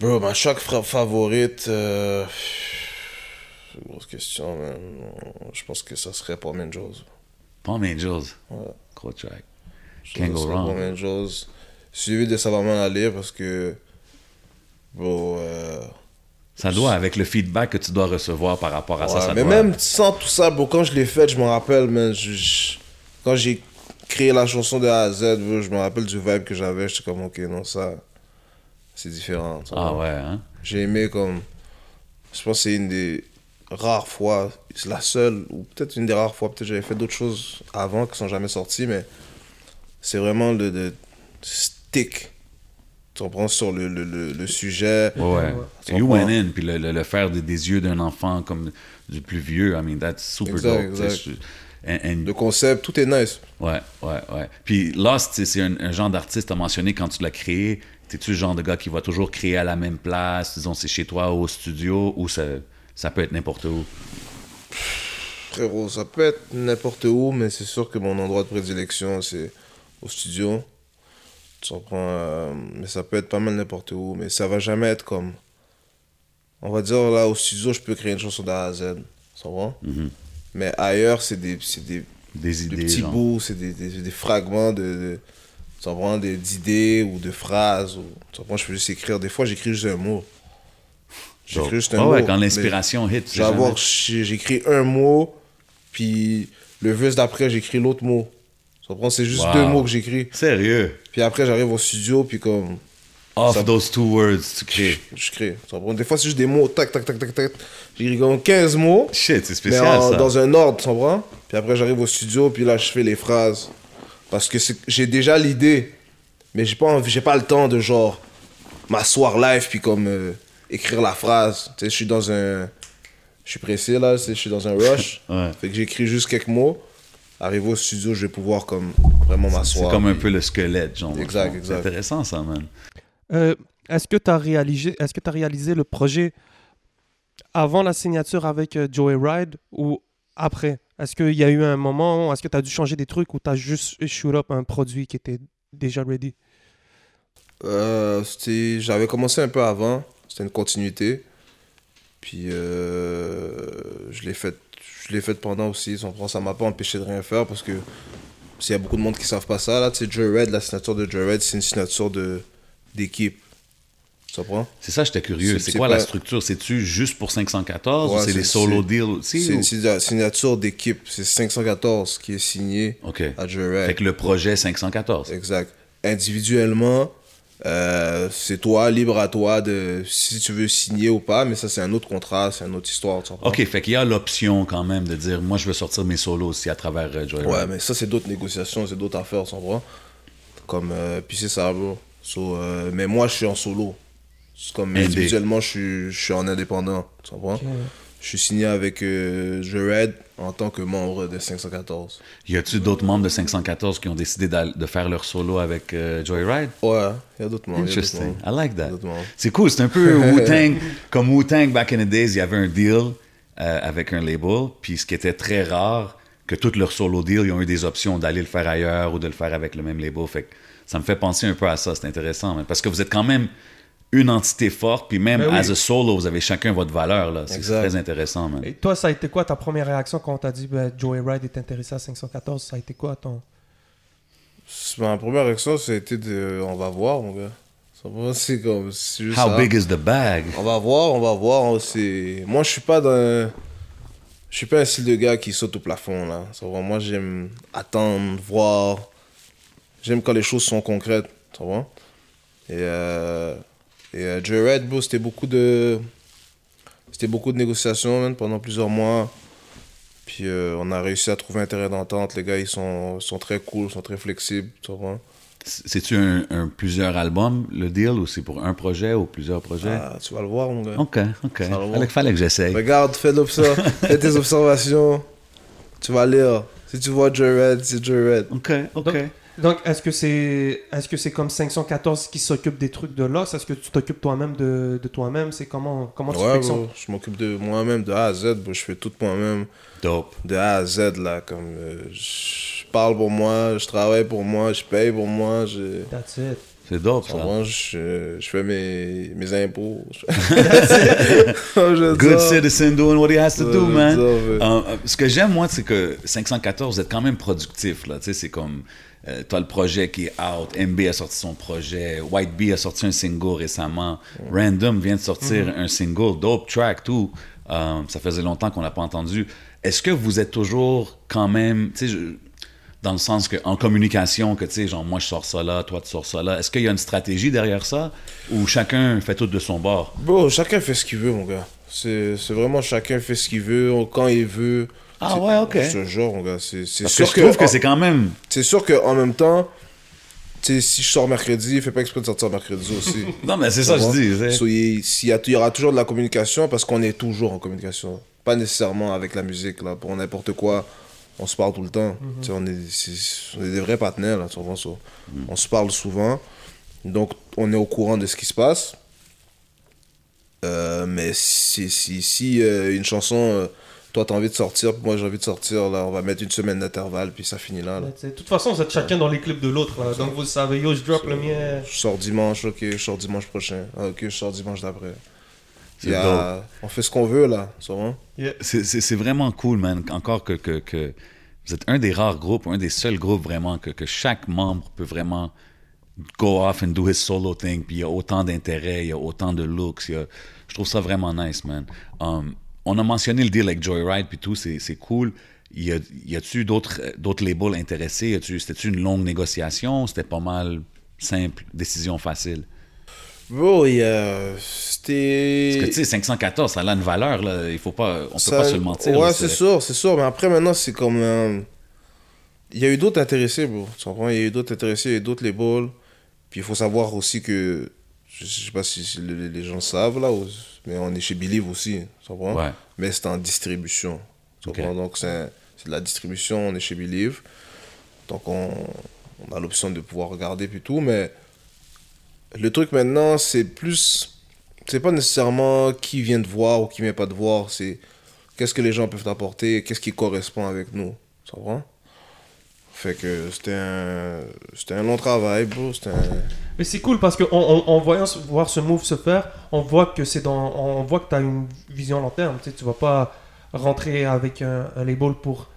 Bro, ma choc fra- favorite. euh, c'est une grosse question, man. Je pense que ça serait Palm Angels. Palm Angels. Ouais. Gros track. Je Can't go wrong. Palm Angels. Suivi de Ça va mal aller parce que. Bro, euh, Ça doit, avec le feedback que tu dois recevoir par rapport à ça, Ouais, ça mais doit... même sans tout ça, bro, quand je l'ai fait, je me rappelle, man, je- je- quand j'ai créé la chanson de A à Z, bro, je me rappelle du vibe que j'avais. J'étais comme, ok, non, ça, c'est différent. Ah ouais, hein? J'ai aimé comme. Je pense que c'est une des rares fois, c'est la seule, ou peut-être une des rares fois, peut-être j'avais fait d'autres choses avant qui sont jamais sorties, mais c'est vraiment le, de, stick. Tu comprends sur le, le, le, le sujet. Ouais, ouais. You went in, puis le, le, le faire des, des yeux d'un enfant comme du plus vieux, I mean, that's super Exact, dope. exact. and- and- Le concept, tout est nice. Ouais, ouais, ouais. Puis Lost, c'est un, un genre d'artiste, t'as mentionné quand tu l'as créé. T'es-tu le genre de gars qui va toujours créer à la même place, disons c'est chez toi au studio, ou ça, ça peut être n'importe où? Frérot, ça peut être n'importe où, mais c'est sûr que mon endroit de prédilection, c'est au studio. Tu comprends? euh, mais ça peut être pas mal n'importe où, mais ça va jamais être comme. On va dire là, au studio, je peux créer une chanson d'A à Z. Tu comprends? Mais ailleurs, c'est des, des, Des petits genre. bouts, c'est des, des, des fragments de. de tu comprends? D'idées ou de phrases. Ou, tu comprends? Je peux juste écrire. Des fois, j'écris juste un mot. J'écris juste un mot. ouais, quand l'inspiration hit, j'écris un mot, puis le verse d'après, j'écris l'autre mot. C'est juste Wow. deux mots que j'écris. Sérieux? Puis après, j'arrive au studio, puis comme, Off Ça- those two words, tu crées. je crée. Tu comprends? Des fois, c'est juste des mots, tac, tac, tac, tac, tac. J'écris comme 15 mots, Shit, c'est mais spécial en- ça. dans un ordre, tu comprends? Puis après, j'arrive au studio, puis là, je fais les phrases. Parce que j'ai déjà l'idée, mais j'ai pas, envie- j'ai pas le temps de genre m'asseoir live, puis comme euh, écrire la phrase. Tu sais, je suis dans un. Je suis pressé là, je suis dans un rush. Ouais. Fait que j'écris juste quelques mots. Arrivé au studio, je vais pouvoir comme vraiment C'est m'asseoir. comme un peu le squelette, genre. Exact, C'est exact. intéressant ça, man. Euh, est-ce que tu as réalisé, est-ce que tu réalisé le projet avant la signature avec euh, Joey Ride ou après? Est-ce qu'il y a eu un moment, est-ce que tu as dû changer des trucs ou tu as juste shoot up un produit qui était déjà ready? Euh, c'était- J'avais commencé un peu avant, c'était une continuité. Puis euh, je l'ai fait, je l'ai fait pendant aussi. Ça m'a pas empêché de rien faire parce que s'il y a beaucoup de monde qui savent pas ça, là, tu sais, Joe Red, la signature de Joe Red, c'est une signature de d'équipe. C'est ça, j'étais curieux. C'est- quoi pas- la structure? C'est-tu juste pour 514 Ouais, ou c'est des solo deals aussi? C'est ou- une signa- signature d'équipe. C'est 514 qui est signé OK. à Joe Red. Fait que le projet 514. Exact. Individuellement, euh, c'est toi, libre à toi de si tu veux signer ou pas, mais ça c'est un autre contrat, c'est une autre histoire. OK, fait qu'il y a l'option quand même de dire, moi, je veux sortir mes solos aussi à travers euh, Joy Ouais, mais ça c'est d'autres négociations, c'est d'autres affaires, tu comprends? Comme, euh, puis c'est ça, bro. So, euh, mais moi je suis en solo. C'est comme Indé. individuellement, je suis, je suis en indépendant, tu comprends? Je suis signé avec euh, The Red en tant que membre de 514. Y a-tu d'autres membres de 514 qui ont décidé de faire leur solo avec euh, Joyride? Ouais, il y a d'autres membres. Interesting. membres. I like that. C'est cool. C'est un peu Wu-Tang. comme Wu-Tang, back in the days, il y avait un deal euh, avec un label. Puis ce qui était très rare, que tous leurs solo deals, ils ont eu des options d'aller le faire ailleurs ou de le faire avec le même label. Fait que ça me fait penser un peu à ça. C'est intéressant. Parce que vous êtes quand même une entité forte. Puis même Ben oui. as a solo, vous avez chacun votre valeur. là. C'est Exact. très intéressant, man. Et toi, ça a été quoi ta première réaction quand on t'a dit ben, Joey Ride est intéressé à 514 Ça a été quoi ton? Ma première réaction, ça a été de. On va voir, mon gars. Ça va, C'est comme. c'est juste How ça. big is the bag? On va voir, on va voir. C'est... Moi, je suis pas dans. Je suis pas un style de gars qui saute au plafond, là. Moi, j'aime attendre, voir. J'aime quand les choses sont concrètes. Ça va? Et, euh... Et euh, Joe Red, bro, c'était beaucoup de. C'était beaucoup de négociations, man, pendant plusieurs mois. Puis euh, on a réussi à trouver un terrain d'entente. Les gars, ils sont, sont très cool, sont très flexibles. Tu vois? C'est-tu un, un plusieurs albums, le deal, ou c'est pour un projet ou plusieurs projets? Ah, tu vas le voir, mon gars. OK, OK. Fallait, fallait que j'essaye. Regarde, fais, fais tes observations. Tu vas lire. Si tu vois Joe Red, c'est Joe Red. OK, OK. Donc, est-ce que c'est est-ce que c'est comme 514 qui s'occupe des trucs de l'os? Est-ce que tu t'occupes toi-même de, de toi-même? C'est comment comment tu Ouais, fais ça? bro, je m'occupe de moi-même, de A à Z. bro. Je fais tout moi-même, Dope. de A à Z. Là, comme, euh, je parle pour moi, je travaille pour moi, je paye pour moi. Je, That's it. C'est dope, ça. moi, je, je fais mes, mes impôts. Good citizen doing what he has to Ouais, do, man. ça, ouais. Euh, ce que j'aime, moi, c'est que 514, vous êtes quand même productif, là. Tu sais, c'est comme... Euh, T'as le projet qui est out, MB a sorti son projet, White Bee a sorti un single récemment, Random vient de sortir Mm-hmm. un single, dope track, tout. Euh, ça faisait longtemps qu'on l'a pas entendu. Est-ce que vous êtes toujours quand même, tu sais, dans le sens que en communication, que tu sais, genre moi je sors ça là, toi tu sors ça là, est-ce qu'il y a une stratégie derrière ça? Ou chacun fait tout de son bord? Bro, chacun fait ce qu'il veut, mon gars. C'est c'est vraiment chacun fait ce qu'il veut, quand il veut. Ah ouais, ok. Mon gars. C'est c'est Parce que sûr je trouve que c'est quand même C'est sûr qu'en même temps, tu sais, si je sors mercredi, fais pas exprès de sortir mercredi aussi. Non, mais c'est ça que je dis. So, il, s'il y, a- il y aura toujours de la communication parce qu'on est toujours en communication. Pas nécessairement avec la musique, là. Pour n'importe quoi, on se parle tout le temps. Sais, on, est, c'est- on est des vrais partenaires, là, tu comprends ça? On se parle souvent. Donc, on est au courant de ce qui se passe. Euh, mais si, si, si euh, une chanson, euh, toi, t'as envie de sortir, puis moi, j'ai envie de sortir, là, on va mettre une semaine d'intervalle, puis ça finit là. De toute façon, vous êtes chacun dans les clips de l'autre. Donc vous savez, yo, je drop le mien. Je sors dimanche, ok, je sors dimanche prochain. Ah, ok, je sors dimanche d'après. A- On fait ce qu'on veut, là, c'est vrai? C'est- C'est c'est vraiment cool, man. Encore que, que, que vous êtes un des rares groupes, un des seuls groupes vraiment que, que chaque membre peut vraiment go off and do his solo thing. Puis il y a autant d'intérêt, il y a autant de looks. il y a- je trouve ça vraiment nice, man. Um, on a mentionné le deal avec Joyride, puis tout, c'est cool. Y a-tu d'autres labels intéressés? C'était-tu une longue négociation? C'était pas mal simple, décision facile? Bro, il y a. C'était. Parce que tu sais, 514, ça a une valeur, là. Il faut pas, on peut Ça- pas se le mentir. Ouais, c'est sûr, c'est sûr. Mais après, maintenant, c'est comme. euh, Il y a eu d'autres intéressés, bro. Tu comprends? Il y a eu d'autres intéressés, il y a eu d'autres labels. Puis il faut savoir aussi que. Je sais pas si les gens savent, là, mais on est chez Believe aussi. Tu? Ouais. Mais c'est en distribution. Tu? Donc, c'est c'est de la distribution, on est chez Believe. Donc, on, on a l'option de pouvoir regarder puis tout. Mais le truc maintenant, c'est plus. C'est pas nécessairement qui vient de voir ou qui vient pas de voir. C'est qu'est-ce que les gens peuvent apporter, qu'est-ce qui correspond avec nous. Tu comprends? Fait que c'était un, c'était un long travail, bro. C'était un... Mais c'est cool parce qu'en en, en voyant voir ce move se faire, on voit que c'est dans, on voit que tu as une vision long terme. Tu sais, tu vas pas rentrer avec un, un label pour.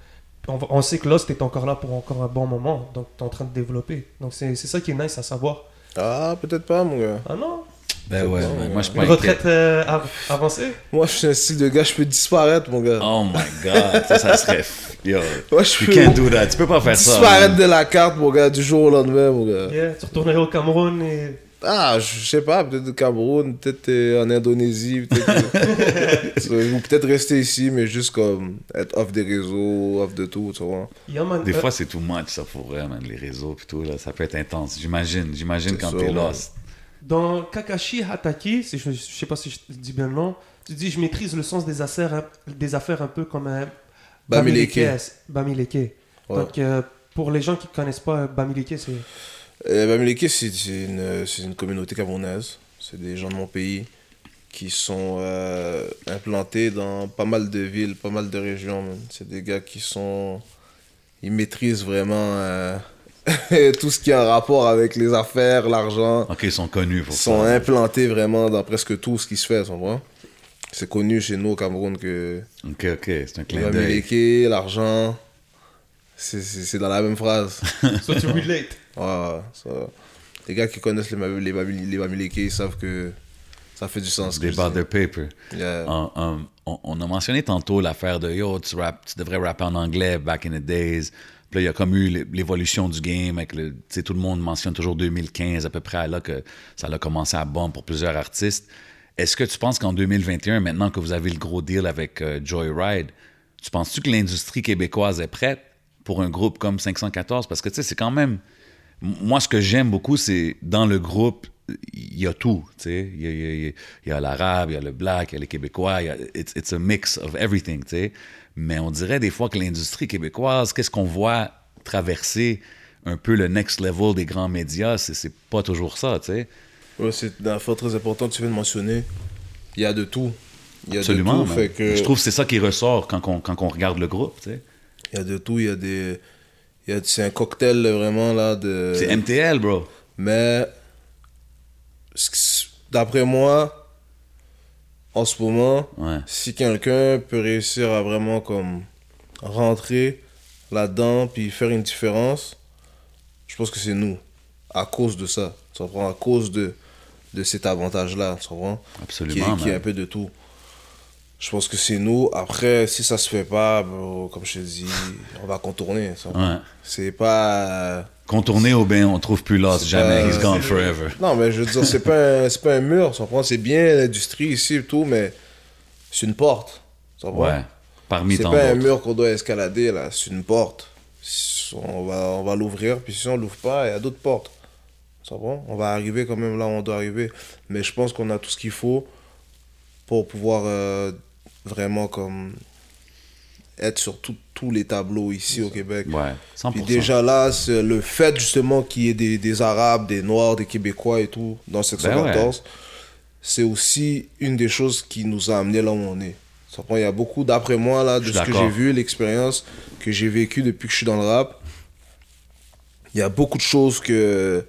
On, sait que Lost est encore là pour encore un bon moment, donc tu es en train de développer. Donc c'est c'est ça qui est nice à savoir. Ah, peut-être pas, mon gars. Ah non Ben ouais, man. moi je suis Une retraite euh, av- avancée? Moi, je suis un style de gars, je peux disparaître, mon gars. Oh my god, ça, ça serait. Yo, Moi, je you peux can't do that. Tu peux pas faire ça. disparaître de la carte, mon gars, du jour au lendemain, mon gars. Yeah, Tu retournerais au Cameroun et. Ah, je sais pas, peut-être au Cameroun, peut-être euh, en Indonésie, peut-être. euh, ou peut-être rester ici, mais juste comme être off des réseaux, off de tout, tu vois. Yeah, man, Des euh, fois, c'est too much, ça, pour vrai, man. Les réseaux tout, là, ça peut être intense. J'imagine, j'imagine quand t'es man. lost. Dans Kakashi Hataki, si je, je sais pas si je dis bien le nom, tu dis je maîtrise le sens des affaires, un- des affaires un peu comme un Bamileke. Bamileke. Ouais. Donc euh, pour les gens qui connaissent pas Bamileke, c'est Euh, Bamileke, c'est une, c'est une communauté camerounaise. C'est des gens de mon pays qui sont euh, implantés dans pas mal de villes, pas mal de régions. C'est des gars qui sont... Ils maîtrisent vraiment euh, tout ce qui a un rapport avec les affaires, l'argent. Ok, ils sont connus pour sont ça. implantés vraiment dans presque tout ce qui se fait, tu comprends? C'est connu chez nous au Cameroun que Ok, ok, c'est un clin d'œil. Bamileke, l'argent, c'est- dans la même phrase. so tu relate. Ouais, ça. Les gars qui connaissent les, les, ils savent que ça fait du sens. Des barres de paper. Yeah. Um, um, on, on a mentionné tantôt l'affaire de yo, tu, rap, tu devrais rapper en anglais back in the days. Il y a comme eu l'é- l'évolution du game. Avec tout le monde mentionne toujours 2015 à peu près là que ça a commencé à bomber pour plusieurs artistes. Est-ce que tu penses qu'en 2021, maintenant que vous avez le gros deal avec euh, Joyride, tu penses-tu que l'industrie québécoise est prête pour un groupe comme 514? Parce que c'est quand même. Moi, ce que j'aime beaucoup, c'est dans le groupe, il y a tout. Il y a, l'arabe, il y a le black, il y a les Québécois. y a- it's, it's a mix of everything. Mais on dirait des fois que l'industrie québécoise, qu'est-ce qu'on voit traverser un peu le next level des grands médias, c'est, pas toujours ça. tu sais. Ouais, c'est fois très important, tu viens de mentionner. Il y a de tout. Il y a Absolument. de tout. man. Fait que, Je trouve que c'est ça qui ressort quand on, quand on regarde le groupe. tu sais. Il y a de tout. Il y a des. C'est un cocktail vraiment là de. C'est MTL, bro. Mais d'après moi, en ce moment, Ouais. si quelqu'un peut réussir à vraiment comme rentrer là-dedans puis faire une différence, je pense que c'est nous. À cause de ça. Tu comprends? À cause de, de cet avantage-là. Tu comprends? Qui Absolument. est, qui est un peu de tout. Je pense que c'est nous. Après, si ça se fait pas, bro, comme je te dis, on va contourner. Ouais. C'est pas. Contourner au bain, on trouve plus Lost, jamais. pas- He's gone forever. Non, mais je veux dire, c'est pas, un- c'est pas un mur? C'est bien l'industrie ici et tout, mais c'est une porte. Comprends? Ouais. Parmi C'est pas un mur qu'on doit escalader, là. C'est une porte. On va, on va l'ouvrir, puis si on l'ouvre pas, il y a d'autres portes. Ça va? On va arriver quand même là où on doit arriver. Mais je pense qu'on a tout ce qu'il faut pour pouvoir euh, vraiment comme être sur tout- tous les tableaux ici au Québec. Ouais, 100%. Puis déjà là, c'est le fait justement qu'il y ait des, des Arabes, des Noirs, des Québécois et tout dans section Ben ouais. 14, c'est aussi une des choses qui nous a amené là où on est. Il y a beaucoup, d'après moi, là, de ce que j'ai vu, l'expérience que j'ai vécue depuis que je suis dans le rap, il y a beaucoup de choses que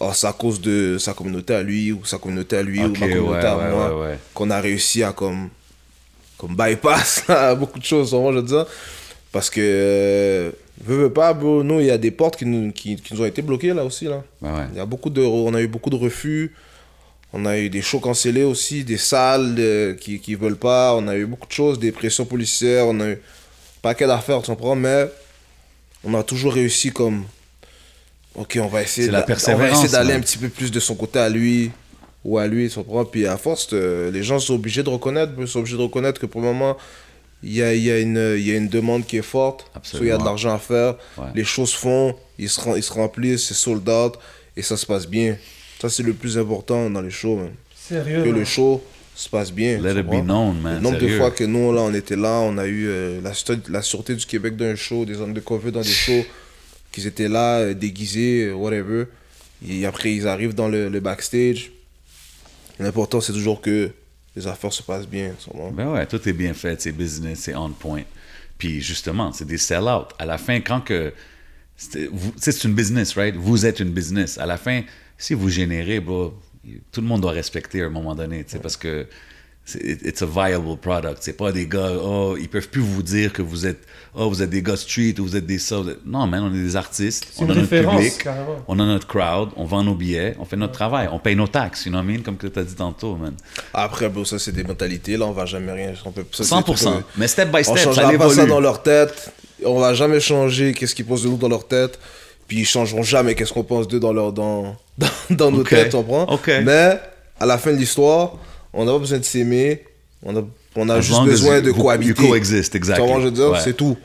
oh, c'est à cause de sa communauté à lui, ou sa communauté à lui, ou ma communauté ouais, à moi, qu'on a réussi à comme, comme bypass là, beaucoup de choses, vraiment, je veux dire. Parce que, euh, veux, veux pas, bro, nous, il y a des portes qui nous, qui, qui nous ont été bloquées là aussi. Là. Ouais. Il y a beaucoup de, on a eu beaucoup de refus. On a eu des shows cancellés aussi, des salles euh, qui qui veulent pas. On a eu beaucoup de choses, des pressions policières. On a eu un paquet d'affaires, tu comprends. Mais on a toujours réussi comme. Ok, on va essayer d'aller un petit peu plus de son côté à lui ou à lui, tu comprends. Puis à force, euh, les gens sont obligés de reconnaître, ils sont obligés de reconnaître que pour le moment, il y a, il y, a une- il y a une demande qui est forte. Il y a de l'argent à faire. Ouais. Les choses font, ils se, ils se remplissent, c'est sold out et ça se passe bien. Ça, c'est le plus important dans les shows, man. Sérieux. Que le show se passe bien. Let it be known, man. Le nombre de fois que nous, là, on était là, on a eu euh, la, la Sûreté du Québec d'un show, des hommes de COVID dans des shows, qu'ils étaient là, euh, déguisés, euh, whatever. Et après, ils arrivent dans le, le backstage. L'important, c'est toujours que les affaires se passent bien. comprends? Ben ouais, tout est bien fait, c'est business, c'est on point. Puis justement, c'est des sell-out. À la fin, quand que. C'est une business, right? Vous êtes une business. À la fin, si vous générez, bro, tout le monde doit respecter à un moment donné, tu sais, parce que it's a viable product. C'est pas des gars, oh, ils peuvent plus vous dire que vous êtes, oh, vous êtes des gars street ou vous êtes des ça. êtes- Non, man, on est des artistes. C'est On une a notre public, carrément. on a notre crowd, on vend nos billets, on fait notre travail, on paye nos taxes, you know what I mean? Comme que tu as dit tantôt, man. Après, bon, ça, c'est des mentalités. Là, on va jamais rien. On peut, ça, c'est 100%. des trucs, euh, Mais step by On step, ça changera pas évolue. ça dans leur tête. On va jamais changer qu'est-ce qu'ils pensent de nous dans leur tête. Puis ils changeront jamais qu'est-ce qu'on pense d'eux dans, leur, dans, dans, dans nos têtes, tu comprends? Ok. Mais à la fin de l'histoire, on n'a pas besoin de s'aimer. On a, on a As juste besoin de cohabiter. you coexist, exactly. Tu vois, je veux dire, Ouais. c'est tout.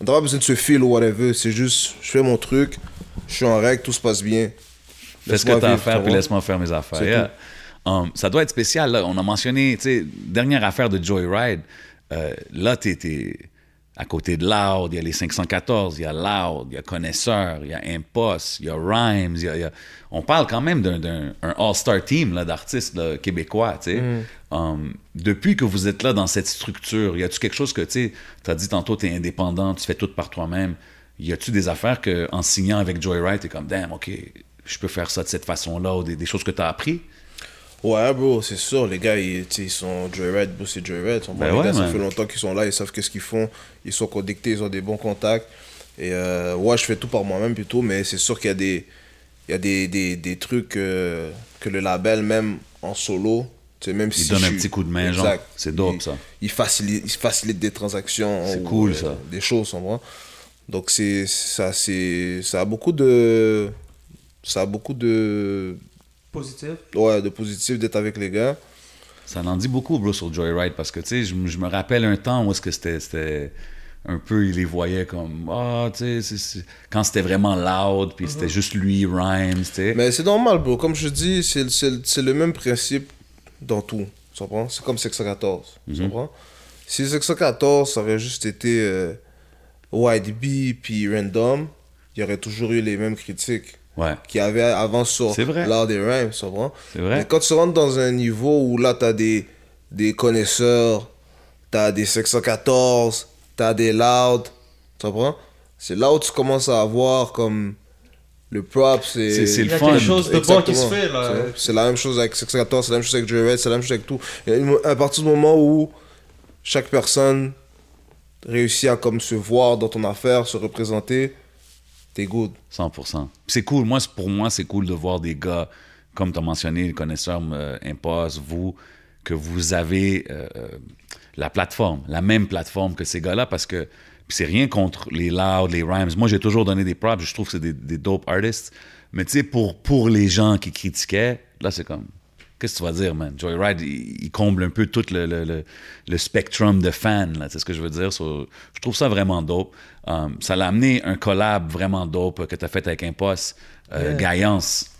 On n'a pas besoin de se feel ou whatever. C'est juste, je fais mon truc, je suis en règle, tout se passe bien. Fais ce que tu as à faire, puis laisse-moi faire mes affaires. Yeah. Um, ça doit être spécial. Là. On a mentionné, tu sais, dernière affaire de Joyride. Euh, là, tu es, à côté de Loud, il y a les 514, il y a Loud, il y a Connaisseur, il y a Impost, il y a Rhymes. il y a- il y a- On parle quand même d'un- d'un un all-star team d'artistes québécois. tu sais. Mm. Um, depuis que vous êtes là dans cette structure, y a-tu quelque chose que tu as dit tantôt, tu es indépendant, tu fais tout par toi-même. Y a-tu des affaires que en signant avec Joyride, tu es comme, damn, OK, je peux faire ça de cette façon-là, ou des, des choses que tu as appris? Ouais, bro, c'est sûr. Les gars, ils, ils sont Joyride, bro, c'est Joyride. Ben les ouais, gars, ça fait longtemps qu'ils sont là, ils savent qu'est-ce qu'ils font. Ils sont connectés, ils ont des bons contacts. Et euh, ouais, je fais tout par moi-même plutôt, mais c'est sûr qu'il y a des, il y a des, des, des trucs euh, que le label, même en solo, même Il si donne un suis- petit coup de main, genre. C'est dope, Il- ça. Il facilite, il facilite des transactions. C'est cool, euh, ça. Des choses, en vrai. Donc, c'est, ça, c'est, ça a beaucoup de, ça a beaucoup de, Positif. ouais, de positif d'être avec les gars. Ça en dit beaucoup, bro, sur Joyride, parce que, tu sais, je, me- je me rappelle un temps où est-ce que c'était... c'était un peu, il les voyait comme, ah, tu sais, quand c'était vraiment loud, puis c'était juste lui, Rhymes, tu sais. Mais c'est normal, bro. Comme je dis, c'est c'est- c'est le même principe dans tout. Tu comprends? C'est comme 614. Mhm. Tu comprends? Si 614, ça aurait juste été euh, YDB puis Random, il y aurait toujours eu les mêmes critiques Ouais, qu'il y avait avant sur l'art des rhymes. Tu comprends? c'est vrai. Mais quand tu rentres dans un niveau où là, tu as des, des connaisseurs, tu as des 614, tu as des loud, tu comprends? C'est là où tu commences à avoir comme le prop, c'est... C'est- Il le y a fun. quelque chose de bon qui se fait, là. C'est- la même chose avec 614, c'est la même chose avec J-Red, c'est la même chose avec tout. Et à partir du moment où chaque personne réussit à comme se voir dans ton affaire, se représenter, t'es good. 100%. Puis C'est cool. Moi, pour moi, c'est cool de voir des gars, comme tu as mentionné, les connaisseurs euh, Impost, vous, que vous avez euh, euh, la plateforme, la même plateforme que ces gars-là, parce que c'est rien contre les Loud, les Rhymes. Moi, j'ai toujours donné des props. Je trouve que c'est des, des dope artists. Mais tu sais, pour, pour les gens qui critiquaient, là, c'est comme... Qu'est-ce que tu vas dire, man? Joyride, il, il comble un peu tout le, le, le, le spectrum de fans, là, c'est ce que je veux dire? So, je trouve ça vraiment dope. Um, ça l'a amené un collab vraiment dope que tu as fait avec Impost, euh, Gaillance.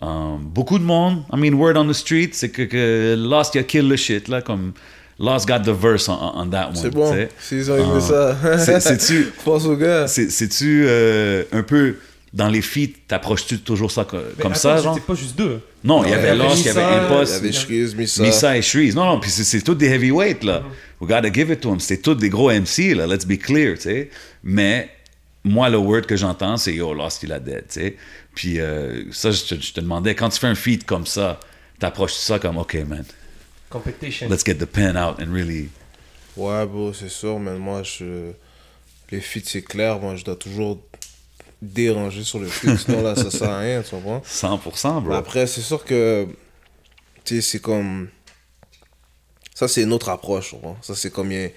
Um, beaucoup de monde, I mean, word on the street, c'est que, que Lost, a kill the shit, là, comme Lost got the verse on, on that one. C'est bon. S'ils ont aimé Ah. ça. C'est- c'est-tu- Pense aux gars. C'est- C'est-tu euh, un peu dans les feats, t'approches-tu toujours ça comme attends, ça, genre? C'était pas juste deux. Non, il y avait il y avait Lost, il y avait Il y Impost, avait Shreeze, Missa. Missa et Shreeze. Non, non, puis c'est- tous des heavyweights, là. Mm-hmm. We gotta give it to them. C'était tous des gros MC, là. Let's be clear, tu sais. Mais moi, le word que j'entends, c'est Yo, Lost, il a dead, tu sais. Puis euh, ça, je te, je te demandais, quand tu fais un feat comme ça, t'approches ça comme, OK, man, Competition. let's get the pen out and really. Ouais, bro, c'est sûr, mais moi, je... les feats, c'est clair. Moi, je dois toujours déranger sur le feat. Sinon, là, ça sert à rien, tu comprends? 100%, bro. Après, c'est sûr que, tu sais, c'est comme. Ça, c'est une autre approche, tu comprends? Ça, c'est comme. Il y a,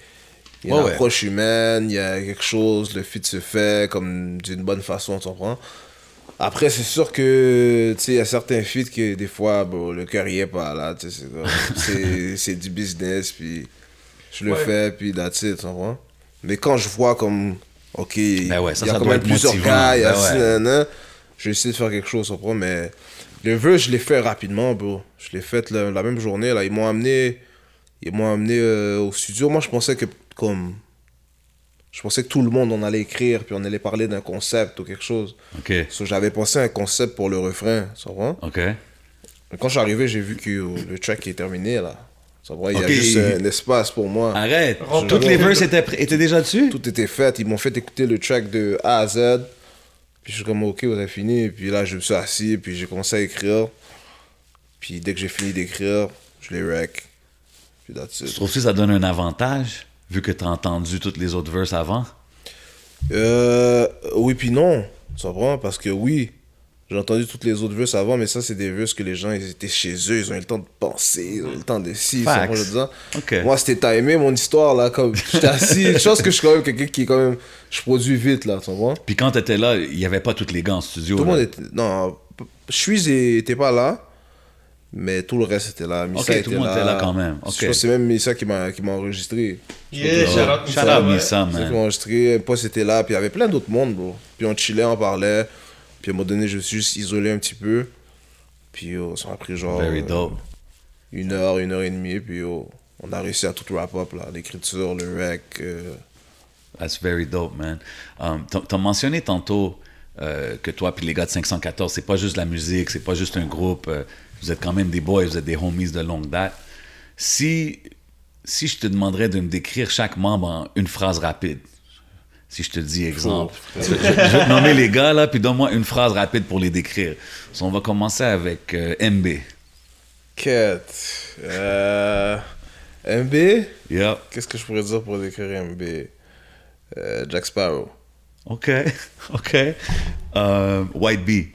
il y a Ouais, une ouais. approche humaine, il y a quelque chose, le feat se fait comme d'une bonne façon, tu comprends? Après, c'est sûr que, tu sais, il y a certains feats que des fois, bon, le cœur y est pas là, tu sais, c'est du business, puis je le Ouais. fais, puis that's it, tu comprends? Mais quand je vois comme, ok, Ben ouais, ça, il y a ça quand même plusieurs motivant. gars, il y a Ben ci, ouais. nanana, je vais essayer de faire quelque chose, comprends? Mais le vœu, je l'ai fait rapidement, bro. Je l'ai fait la, la même journée, là. Ils m'ont amené, ils m'ont amené euh, au studio. Moi, je pensais que, comme, je pensais que tout le monde en allait écrire, puis on allait parler d'un concept ou quelque chose. OK, So, j'avais pensé à un concept pour le refrain, tu comprends? OK. Mais Quand je suis arrivé, j'ai vu que euh, le track est terminé, là. Tu comprends? Il y a juste un espace pour moi. Arrête. Toutes les verses étaient, déjà dessus? Tout était fait. Ils m'ont fait écouter le track de A à Z. Puis je suis comme, ok, vous avez fini. Puis là, je me suis assis, puis j'ai commencé à écrire. Puis dès que j'ai fini d'écrire, je les rec. Puis that's Tu it. trouves que ça donne un avantage, vu que t'as entendu toutes les autres verses avant? Euh, oui, puis non. Tu comprends? Parce que oui, j'ai entendu toutes les autres verses avant, mais ça, c'est des verses que les gens, ils étaient chez eux, ils ont eu le temps de penser, ils ont eu le temps de si, ça Facts. va, je veux dire. OK. Moi, c'était timé, mon histoire, là, comme j'étais assis. Je pense que je suis quand même quelqu'un qui, est quand même, je produis vite, là, tu comprends? Puis quand t'étais là, il n'y avait pas tous les gars en studio. Tout le monde était. Non, Suisse était pas là, mais tout le reste était là. Missa Ok, tout était le monde là. était là quand même, ok. Je que c'est même Missa qui m'a qui m'a enregistré. Yeah, shout out Missa, C'est qui man. m'a enregistré. Post était là, puis il y avait plein d'autres mondes, bro. Puis on chillait, on parlait. Puis à un moment donné, je me suis juste isolé un petit peu. Puis oh, ça m'a pris genre Very euh, dope. une heure, une heure et demie. Puis oh, on a réussi à tout wrap up, là. L'écriture, le rec. euh, That's very dope, man. Um, t'as- T'as mentionné tantôt euh, que toi puis les gars de 514, c'est pas juste la musique, c'est pas juste un groupe. euh, vous êtes quand même des boys, vous êtes des homies de longue date. Si, si je te demanderais de me décrire chaque membre en une phrase rapide, si je te dis exemple, je, je- je vais te nommer les gars là, puis donne-moi une phrase rapide pour les décrire. So, on va commencer avec euh, MB. Quête. Euh, MB Yeah. Qu'est-ce que je pourrais dire pour décrire MB Euh, Jack Sparrow. OK. OK. Euh, White Bee.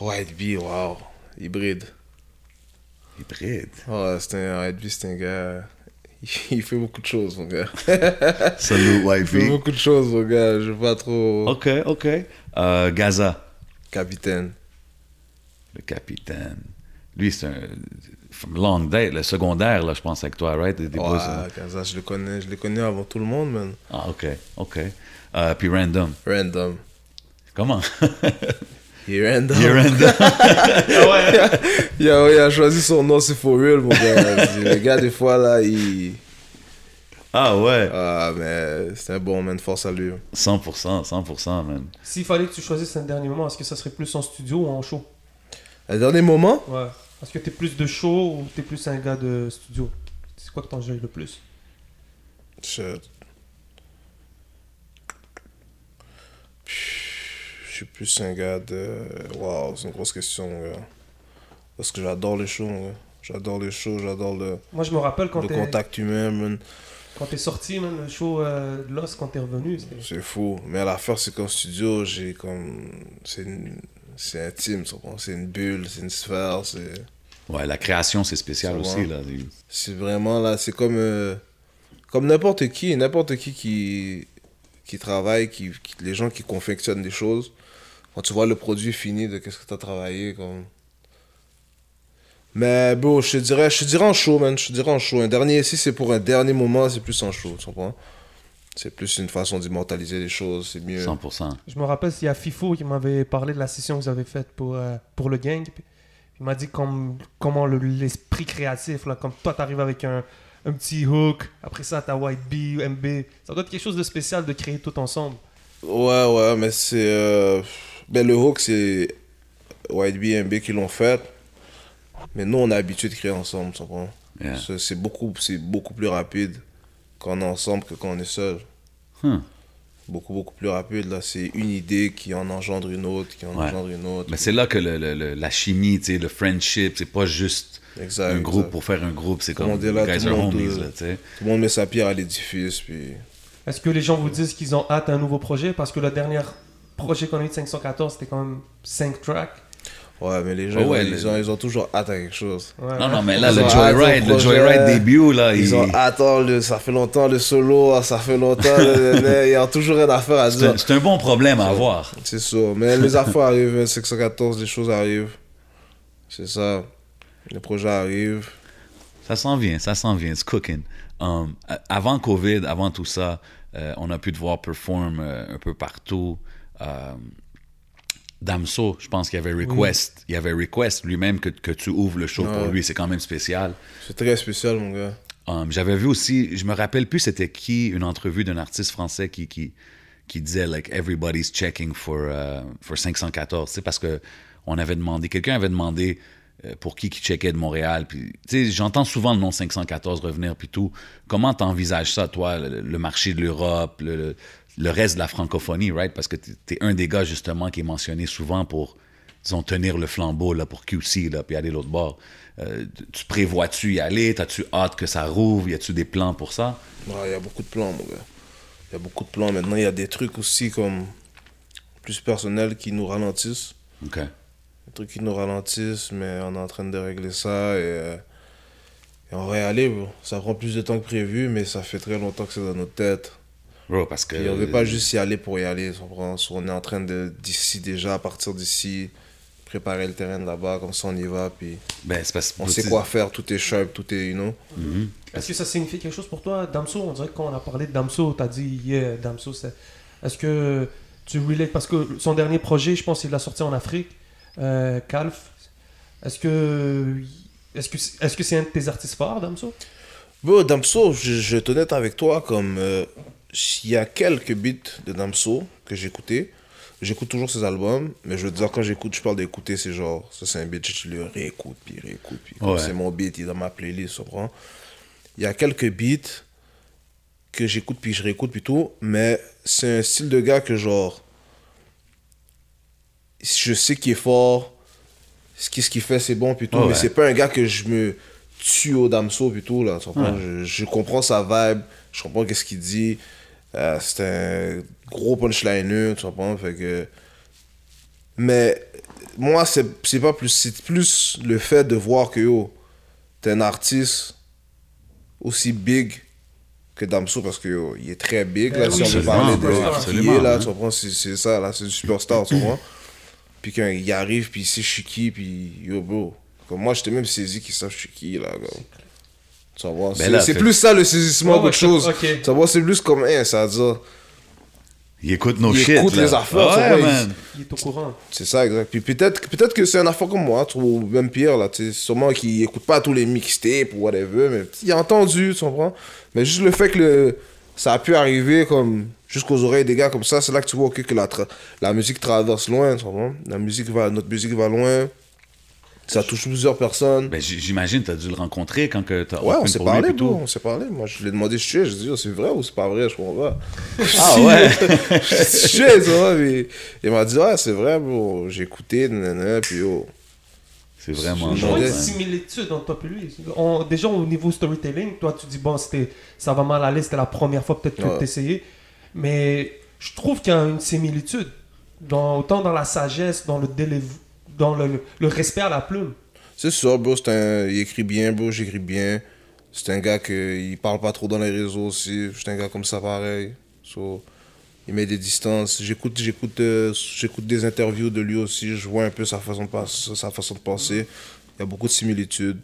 White Bee, wow. Hybride. Hybride. C'est un, White Bee, c'est un gars. Il fait beaucoup de choses, mon gars. Salut, White Il fait beaucoup de choses, mon gars. Je veux pas trop. OK, OK. Euh, Gaza. Capitaine. Le capitaine. Lui, c'est un. From long date, le secondaire, là, je pense, avec toi, right? Des, hein? Kaza, je le connais. Je le connais avant tout le monde, man. Ah, OK, OK. Euh, puis Random. Random. Comment? Il est random. Il a, il a choisi son nom, c'est for real, mon gars. le gars, des fois, là, il. ah, ouais. Ah, mais c'est un bon man. Force à lui. 100%, 100%, man. S'il fallait que tu choisisses un dernier moment, est-ce que ça serait plus en studio ou en show? Un dernier moment? Ouais. Est-ce que t'es plus de show ou t'es plus un gars de studio? C'est quoi que t'enjoyes le plus? Je... Je suis plus un gars de... Waouh, c'est une grosse question, mon gars. Parce que j'adore les shows, mon gars. J'adore les shows, j'adore le, Moi, je me rappelle quand le t'es contact humain, man. quand t'es sorti, man, le show euh, de Lost, quand t'es revenu. c'était- C'est fou. Mais à l'affaire, c'est qu'en studio, j'ai comme... C'est une... C'est intime, tu comprends? C'est une bulle, c'est une sphère, c'est... Ouais, la création, c'est spécial aussi, là. C'est vraiment là, c'est comme euh, comme n'importe qui, n'importe qui qui qui travaille, qui, qui- les gens qui confectionnent des choses. Quand tu vois le produit fini de qu'est-ce que tu as travaillé comme Mais bon, je te dirais, je te dirais en show man, je te dirais en show. Un dernier si c'est pour un dernier moment, c'est plus en show, tu comprends? C'est plus une façon d'immortaliser les choses, c'est mieux. 100%. Je me rappelle, il y a FIFO qui m'avait parlé de la session que vous avez faite pour, euh, pour le gang. Puis il m'a dit comme, comment le- l'esprit créatif, là, comme toi, t'arrives avec un, un petit hook, après ça, t'as White B, MB. Ça doit être quelque chose de spécial de créer tout ensemble. Ouais, ouais, mais c'est. euh, Ben, le hook, c'est White B et MB qui l'ont fait. Mais nous, on est habitué de créer ensemble, tu comprends? Yeah. C'est- beaucoup, c'est beaucoup plus rapide quand on est ensemble que quand on est seul. Hmm. Beaucoup, beaucoup plus rapide. Là, c'est une idée qui en engendre une autre, qui en Ouais. engendre une autre. Mais c'est là que le- le- le- la chimie, tu sais, le friendship, c'est pas juste Exact, un groupe exact. pour faire un groupe, c'est Comme guys tout le are monde, homies, euh, là, tu sais. Tout le monde met sa pierre à l'édifice, puis... Est-ce que les gens vous disent qu'ils ont hâte à un nouveau projet? Parce que le dernier projet qu'on a eu de 514, c'était quand même 5 tracks. Ouais, mais les gens, Oh ouais, ils, le- ont, ils ont toujours hâte à quelque chose. Ouais. Non, non, mais là, Ils le Joyride, le. Joyride début, là, Ils il- ont hâte, oh, le- ça fait longtemps le solo, ah, ça fait longtemps, le- ils ont toujours une affaire à c'est dire. un, c'est un bon problème à avoir. C'est ça, mais les affaires arrivent, 614, les choses arrivent. C'est ça, les projets arrivent. Ça s'en vient, ça s'en vient, it's cooking. Um, a- avant Covid, avant tout ça, euh, on a pu te voir perform euh, un peu partout. Um, Damso, je pense qu'il y avait request, il y avait request lui-même que, que tu ouvres le show pour lui, c'est quand même spécial. C'est très spécial, mon gars. Um, J'avais vu aussi, je me rappelle plus c'était qui, une entrevue d'un artiste français qui, qui, qui disait like everybody's checking for, uh, for 514, tu sais, parce que on avait demandé, quelqu'un avait demandé euh, pour qui qui checkait de Montréal, puis j'entends souvent le nom 514 revenir puis tout. Comment t'envisages ça, toi, le, le marché de l'Europe, le, le- le reste de la francophonie, right? Parce que t'es es un des gars justement qui est mentionné souvent pour disons, tenir le flambeau là, pour QC, là, puis aller l'autre bord. Euh, tu prévois-tu y aller? T'as-tu hâte que ça rouvre? Y a-tu des plans pour ça? Il y a beaucoup de plans, mon gars. Il y a beaucoup de plans. Maintenant, il y a des trucs aussi comme plus personnels qui nous ralentissent. OK. Des trucs qui nous ralentissent, mais on est en train de régler ça et, euh, et on va y aller, bro. Ça prend plus de temps que prévu, mais ça fait très longtemps que c'est dans notre tête. Bro, parce que... Et on veut pas juste y aller pour y aller. tu comprends? On est en train de, d'ici déjà, à partir d'ici, préparer le terrain de là-bas, comme ça on y va, puis Ben, c'est parce on sait quoi faire, tout est sharp, tout est, you know? Est-ce que ça signifie quelque chose pour toi, Damso? On dirait que quand on a parlé de Damso, t'as dit yeah, Damso. c'est- Est-ce que tu relates parce que son dernier projet, je pense, il l'a sorti en Afrique, euh, Calf. Est-ce que est-ce que c'est- est-ce que c'est un de tes artistes phares, Damso? Bro, Damso, je, je vais être honnête avec toi, comme euh, il y a quelques beats de Damso que j'ai écoutés. J'écoute toujours ses albums, mais je veux dire, quand j'écoute, je parle d'écouter, c'est genre, ça c'est un beat, je le réécoute, puis réécoute, puis Ouais. c'est mon beat, il est dans ma playlist, tu comprends? Il y a quelques beats que j'écoute, puis je réécoute plutôt, mais c'est un style de gars que genre, je sais qu'il est fort, ce qu'il fait c'est bon, puis tout, Ouais, mais c'est pas un gars que je me tue au Damso, puis tout, là, tu comprends? Ouais. Je, je comprends sa vibe, je comprends qu'est-ce qu'il dit, euh, c'est un gros punchliner, tu comprends? Fait que... Mais moi, c'est pas plus... C'est plus le fait de voir que, yo, t'es un artiste aussi big que Damso, parce que, yo, il est très big, là, Ben si oui, on veut parler de qui est, là, hein. tu comprends? C'est ça, là, c'est du superstar, tu comprends? Puis quand il arrive, puis il sait je suis qui, puis yo, bro. Comme moi, j'étais même saisi qu'ils savent je suis qui, là. Tu vois, c'est là, c'est plus ça le saisissement qu'autre chose. Tu vois, c'est plus comme, hein, ça veut dire, Il écoute nos Il shit, écoute là. les affaires, tu Ouais, vois, man. Il est au courant. c'est ça, exact. Puis peut-être peut que c'est un affaire comme moi, ou même pire, là, tu sais, sûrement qu'il écoute pas tous les mixtapes ou whatever, mais il a entendu, tu comprends? Mais juste le fait que le, ça a pu arriver comme jusqu'aux oreilles des gars comme ça, c'est là que tu vois ok, que la, la musique traverse loin, tu comprends? La musique va, notre musique va loin, ça touche plusieurs personnes. Ben, j'imagine t'as dû le rencontrer quand que t'as Ouais, on s'est lui parlé, on s'est parlé. Moi, je lui ai demandé si tu es, je dis, oh, c'est vrai ou c'est pas vrai, je comprends pas. Ah ouais? je tu puis il m'a dit, ouais, c'est vrai, bro, j'ai écouté, nanana, puis oh. C'est vraiment Je vois une man. similitude entre toi et lui. On- déjà au niveau storytelling, toi tu dis bon c'était ça va mal aller, c'était la première fois peut-être que Ouais. tu essayé, mais je trouve qu'il y a une similitude dans, autant dans la sagesse, dans le délai, dans le, le respect à la plume. C'est ça, bro. C'est un... Il écrit bien, bro. J'écris bien. C'est un gars qui parle pas trop dans les réseaux aussi. C'est un gars comme ça, pareil. So, il met des distances. J'écoute, j'écoute, euh, j'écoute des interviews de lui aussi. Je vois un peu sa façon de, sa façon de penser. Il y a beaucoup de similitudes.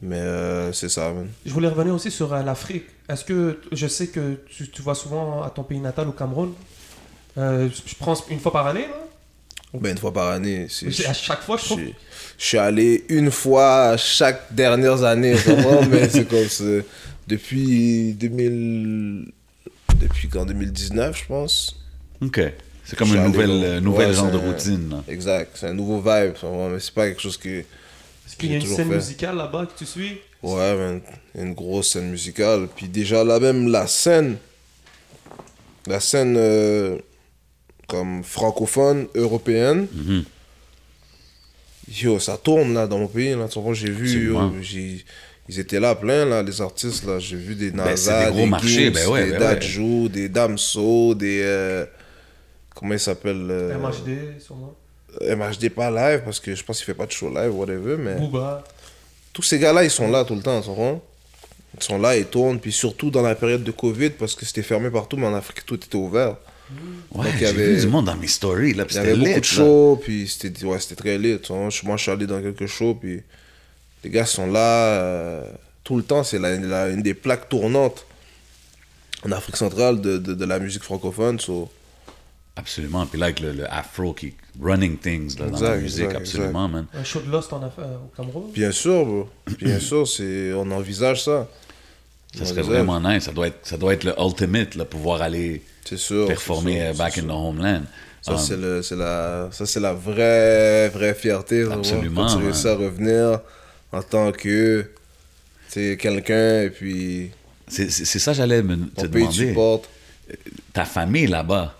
Mais euh, c'est ça, man. Je voulais revenir aussi sur euh, l'Afrique. Est-ce que je sais que tu, tu vas souvent à ton pays natal, au Cameroun Je prends une fois par année, là Ben, une fois par année. c'est- C'est À chaque fois, je trouve. suis- je suis allé une fois chaque dernière année, vraiment, mais c'est comme ça. Depuis 2000. Depuis quand 2019, je pense. OK. C'est comme une allé nouvelle, là. euh, nouvelle Ouais, genre de routine. là. Exact. C'est un nouveau vibe, vraiment, mais c'est pas quelque chose que. Est-ce qu'il y a une scène fait. musicale là-bas que tu suis? Ouais, man, une grosse scène musicale. Puis déjà là même la scène, la scène euh, comme francophone, européenne, Mhm. yo, ça tourne là dans mon pays. Là, j'ai vu, yo, ils étaient là plein, là, les artistes. là J'ai vu des Ben, NASA, des gros ben ouais, des ben des Damso, des. euh, comment ils s'appellent euh, MHD, sûrement. MHD pas live parce que je pense qu'il fait pas de show live, whatever, mais Booba. tous ces gars-là, ils sont là tout le temps, tu comprends Ils sont là, ils tournent, puis surtout dans la période de Covid, parce que c'était fermé partout, mais en Afrique, tout était ouvert. Ouais, Donc, il y j'ai avait- vu du monde dans mes stories. Là, puis Il y avait beaucoup de là. shows, puis c'était ouais, c'était très lit. Je- Moi, je suis allé dans quelques shows, puis les gars sont là euh, tout le temps. C'est la, la- une des plaques tournantes en Afrique centrale de, de, de la musique francophone. so, Absolument. Puis là, avec le, le afro qui running things là, dans la Exact, musique, exact, absolument, man. Un show de Lost en Af- euh, au Cameroun? Bien sûr, bro. bien sûr, c'est on envisage ça. Ça On serait envisage. vraiment nice. Ça doit être, ça doit être le ultimate, là, pouvoir aller C'est sûr. performer sûr, euh, back in the homeland. Ça, Um, c'est le- c'est la, ça, c'est la vraie, vraie fierté. Absolument, Quand tu réussis à revenir en tant que quelqu'un et puis c'est ça j'allais me te demander. ta famille là-bas,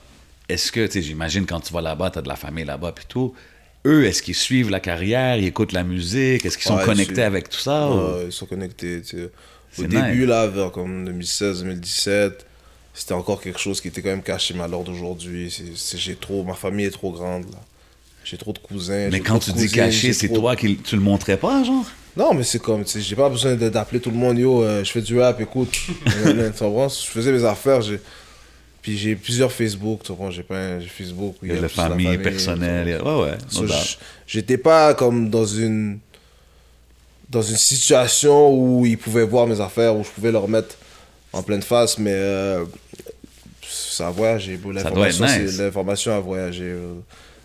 est-ce que, tu j'imagine quand tu vas là-bas, tu as de la famille là-bas, puis tout. Eux, est-ce qu'ils suivent la carrière, ils écoutent la musique, est-ce qu'ils sont connectés avec tout ça? ou- ils sont connectés. Au début, là, vers comme 2016-2017, c'était encore quelque chose qui était quand même caché, mais à l'heure d'aujourd'hui, j'ai trop, ma famille est trop grande. là. J'ai trop de cousins. Mais quand tu de dis cousines, caché, c'est trop- toi qui tu le montrais pas, genre? Non, mais c'est comme, tu sais, j'ai pas besoin d'appeler tout le monde, yo, euh, je fais du rap, écoute. tu comprends? je faisais mes affaires, j'ai... Puis j'ai plusieurs Facebook, tu comprends? J'ai pas un Facebook. où Il y a la plus la famille, personnelle. Ouais, ouais. So, J'étais pas comme dans une dans une situation où ils pouvaient voir mes affaires, où je pouvais leur mettre en pleine face, mais euh, ça a voyagé. bro. doit être L'information, c'est- nice. l'information a voyagé. euh.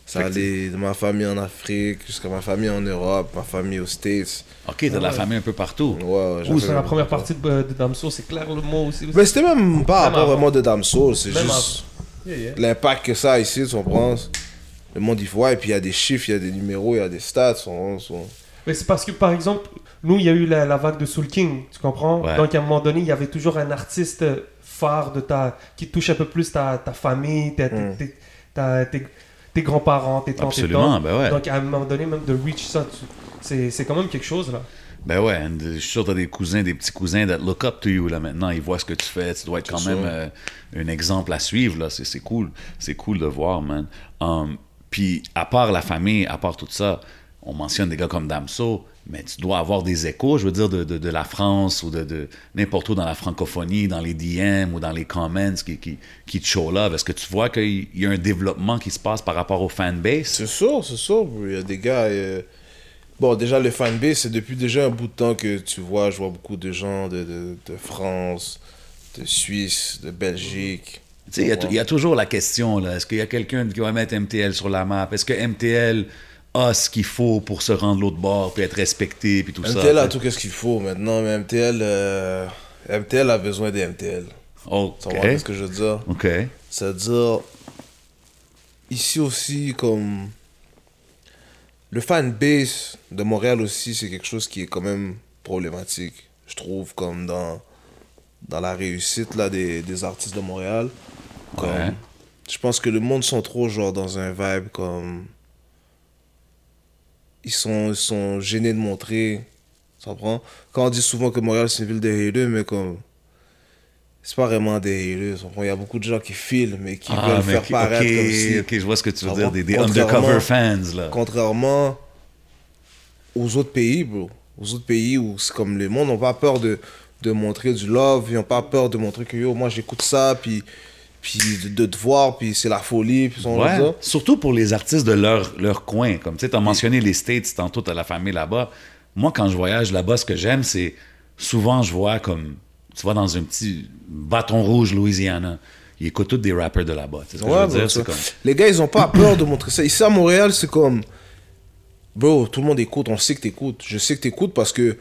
Ça allait de ma famille en Afrique jusqu'à ma famille en Europe, ma famille aux States. Ok, t'as de la famille un peu partout. Ouais, ouais, Ou j'avais- c'est la première partie de, de Damso, c'est clair le mot aussi. Mais c'était même pas avant. vraiment de Damso, c'est juste Yeah, yeah. l'impact que ça a ici, tu comprends? Le monde y voit, et puis il y a des chiffres, il y a des numéros, il y a des stats. Mais c'est parce que, par exemple, nous, il y a eu la, la vague de Soul King, tu comprends? Ouais. Donc, à un moment donné, il y avait toujours un artiste phare de ta, qui touche un peu plus ta, ta famille, ta- Mm. tes, ta- tes, tes grands-parents, tes tantes, tes tantes. ben ouais. Donc, à un moment donné, même de reach ça, tu- c'est c'est quand même quelque chose, là. Ben ouais, and je suis sûr que t'as des cousins, des petits cousins that look up to you là maintenant. Ils voient ce que tu fais. Tu dois être quand même euh, un exemple à suivre là. C'est c'est cool. C'est cool de voir, man. Um, Puis à part la famille, à part tout ça, on mentionne des gars comme Damso, mais tu dois avoir des échos, je veux dire, de, de, de la France ou de, de n'importe où dans la francophonie, dans les DM ou dans les comments qui, qui, qui te show love. Est-ce que tu vois qu'il y a un développement qui se passe par rapport au fanbase? C'est sûr, c'est sûr. Il y a des gars. euh, Bon, déjà, le fanbase, c'est depuis déjà un bout de temps que tu vois. Je vois beaucoup de gens de, de, France, de Suisse, de Belgique. Tu sais, il y a tou- il y, a toujours la question, là. Est-ce qu'il y a quelqu'un qui va mettre MTL sur la map? Est-ce que MTL a ce qu'il faut pour se rendre l'autre bord, puis être respecté, puis tout ça? MTL a tout ce qu'il faut maintenant, mais MTL, euh, MTL a besoin des MTL. OK. Tu comprends ce que je veux dire? OK. C'est-à-dire, ici aussi, comme. Le fanbase de Montréal aussi, c'est quelque chose qui est quand même problématique. Je trouve, comme dans, dans la réussite là, des, des artistes de Montréal. Comme, Ouais. Je pense que le monde sont trop, genre, dans un vibe comme. Ils sont, ils sont gênés de montrer. Tu comprends? Quand on dit souvent que Montréal, c'est une ville de mais comme c'est pas vraiment des haters. Il y a beaucoup de gens qui filment et qui Ah, veulent mais faire paraître ok, comme si, ok, je vois ce que tu veux Ça dire, des, des undercover fans, là. contrairement aux autres pays, bro. Aux autres pays où c'est comme les monde n'ont pas peur de, de montrer du love, ils n'ont pas peur de montrer que yo, moi j'écoute ça, puis, puis de, te voir, puis c'est la folie, puis son Ouais, surtout pour les artistes de leur, leur coin. Comme tu sais, as mentionné les States, tantôt, tu as la famille là-bas. moi, quand je voyage là-bas, ce que j'aime, c'est souvent, je vois comme, tu vas dans un petit bâton rouge, Louisiana. Ils écoutent tous des rappers de là-bas. Tu sais Ouais, comme, Les gars, ils ont pas peur de montrer ça. Ici à Montréal, c'est comme. Bro, tout le monde écoute, on sait que t'écoutes. Je sais que t'écoutes parce que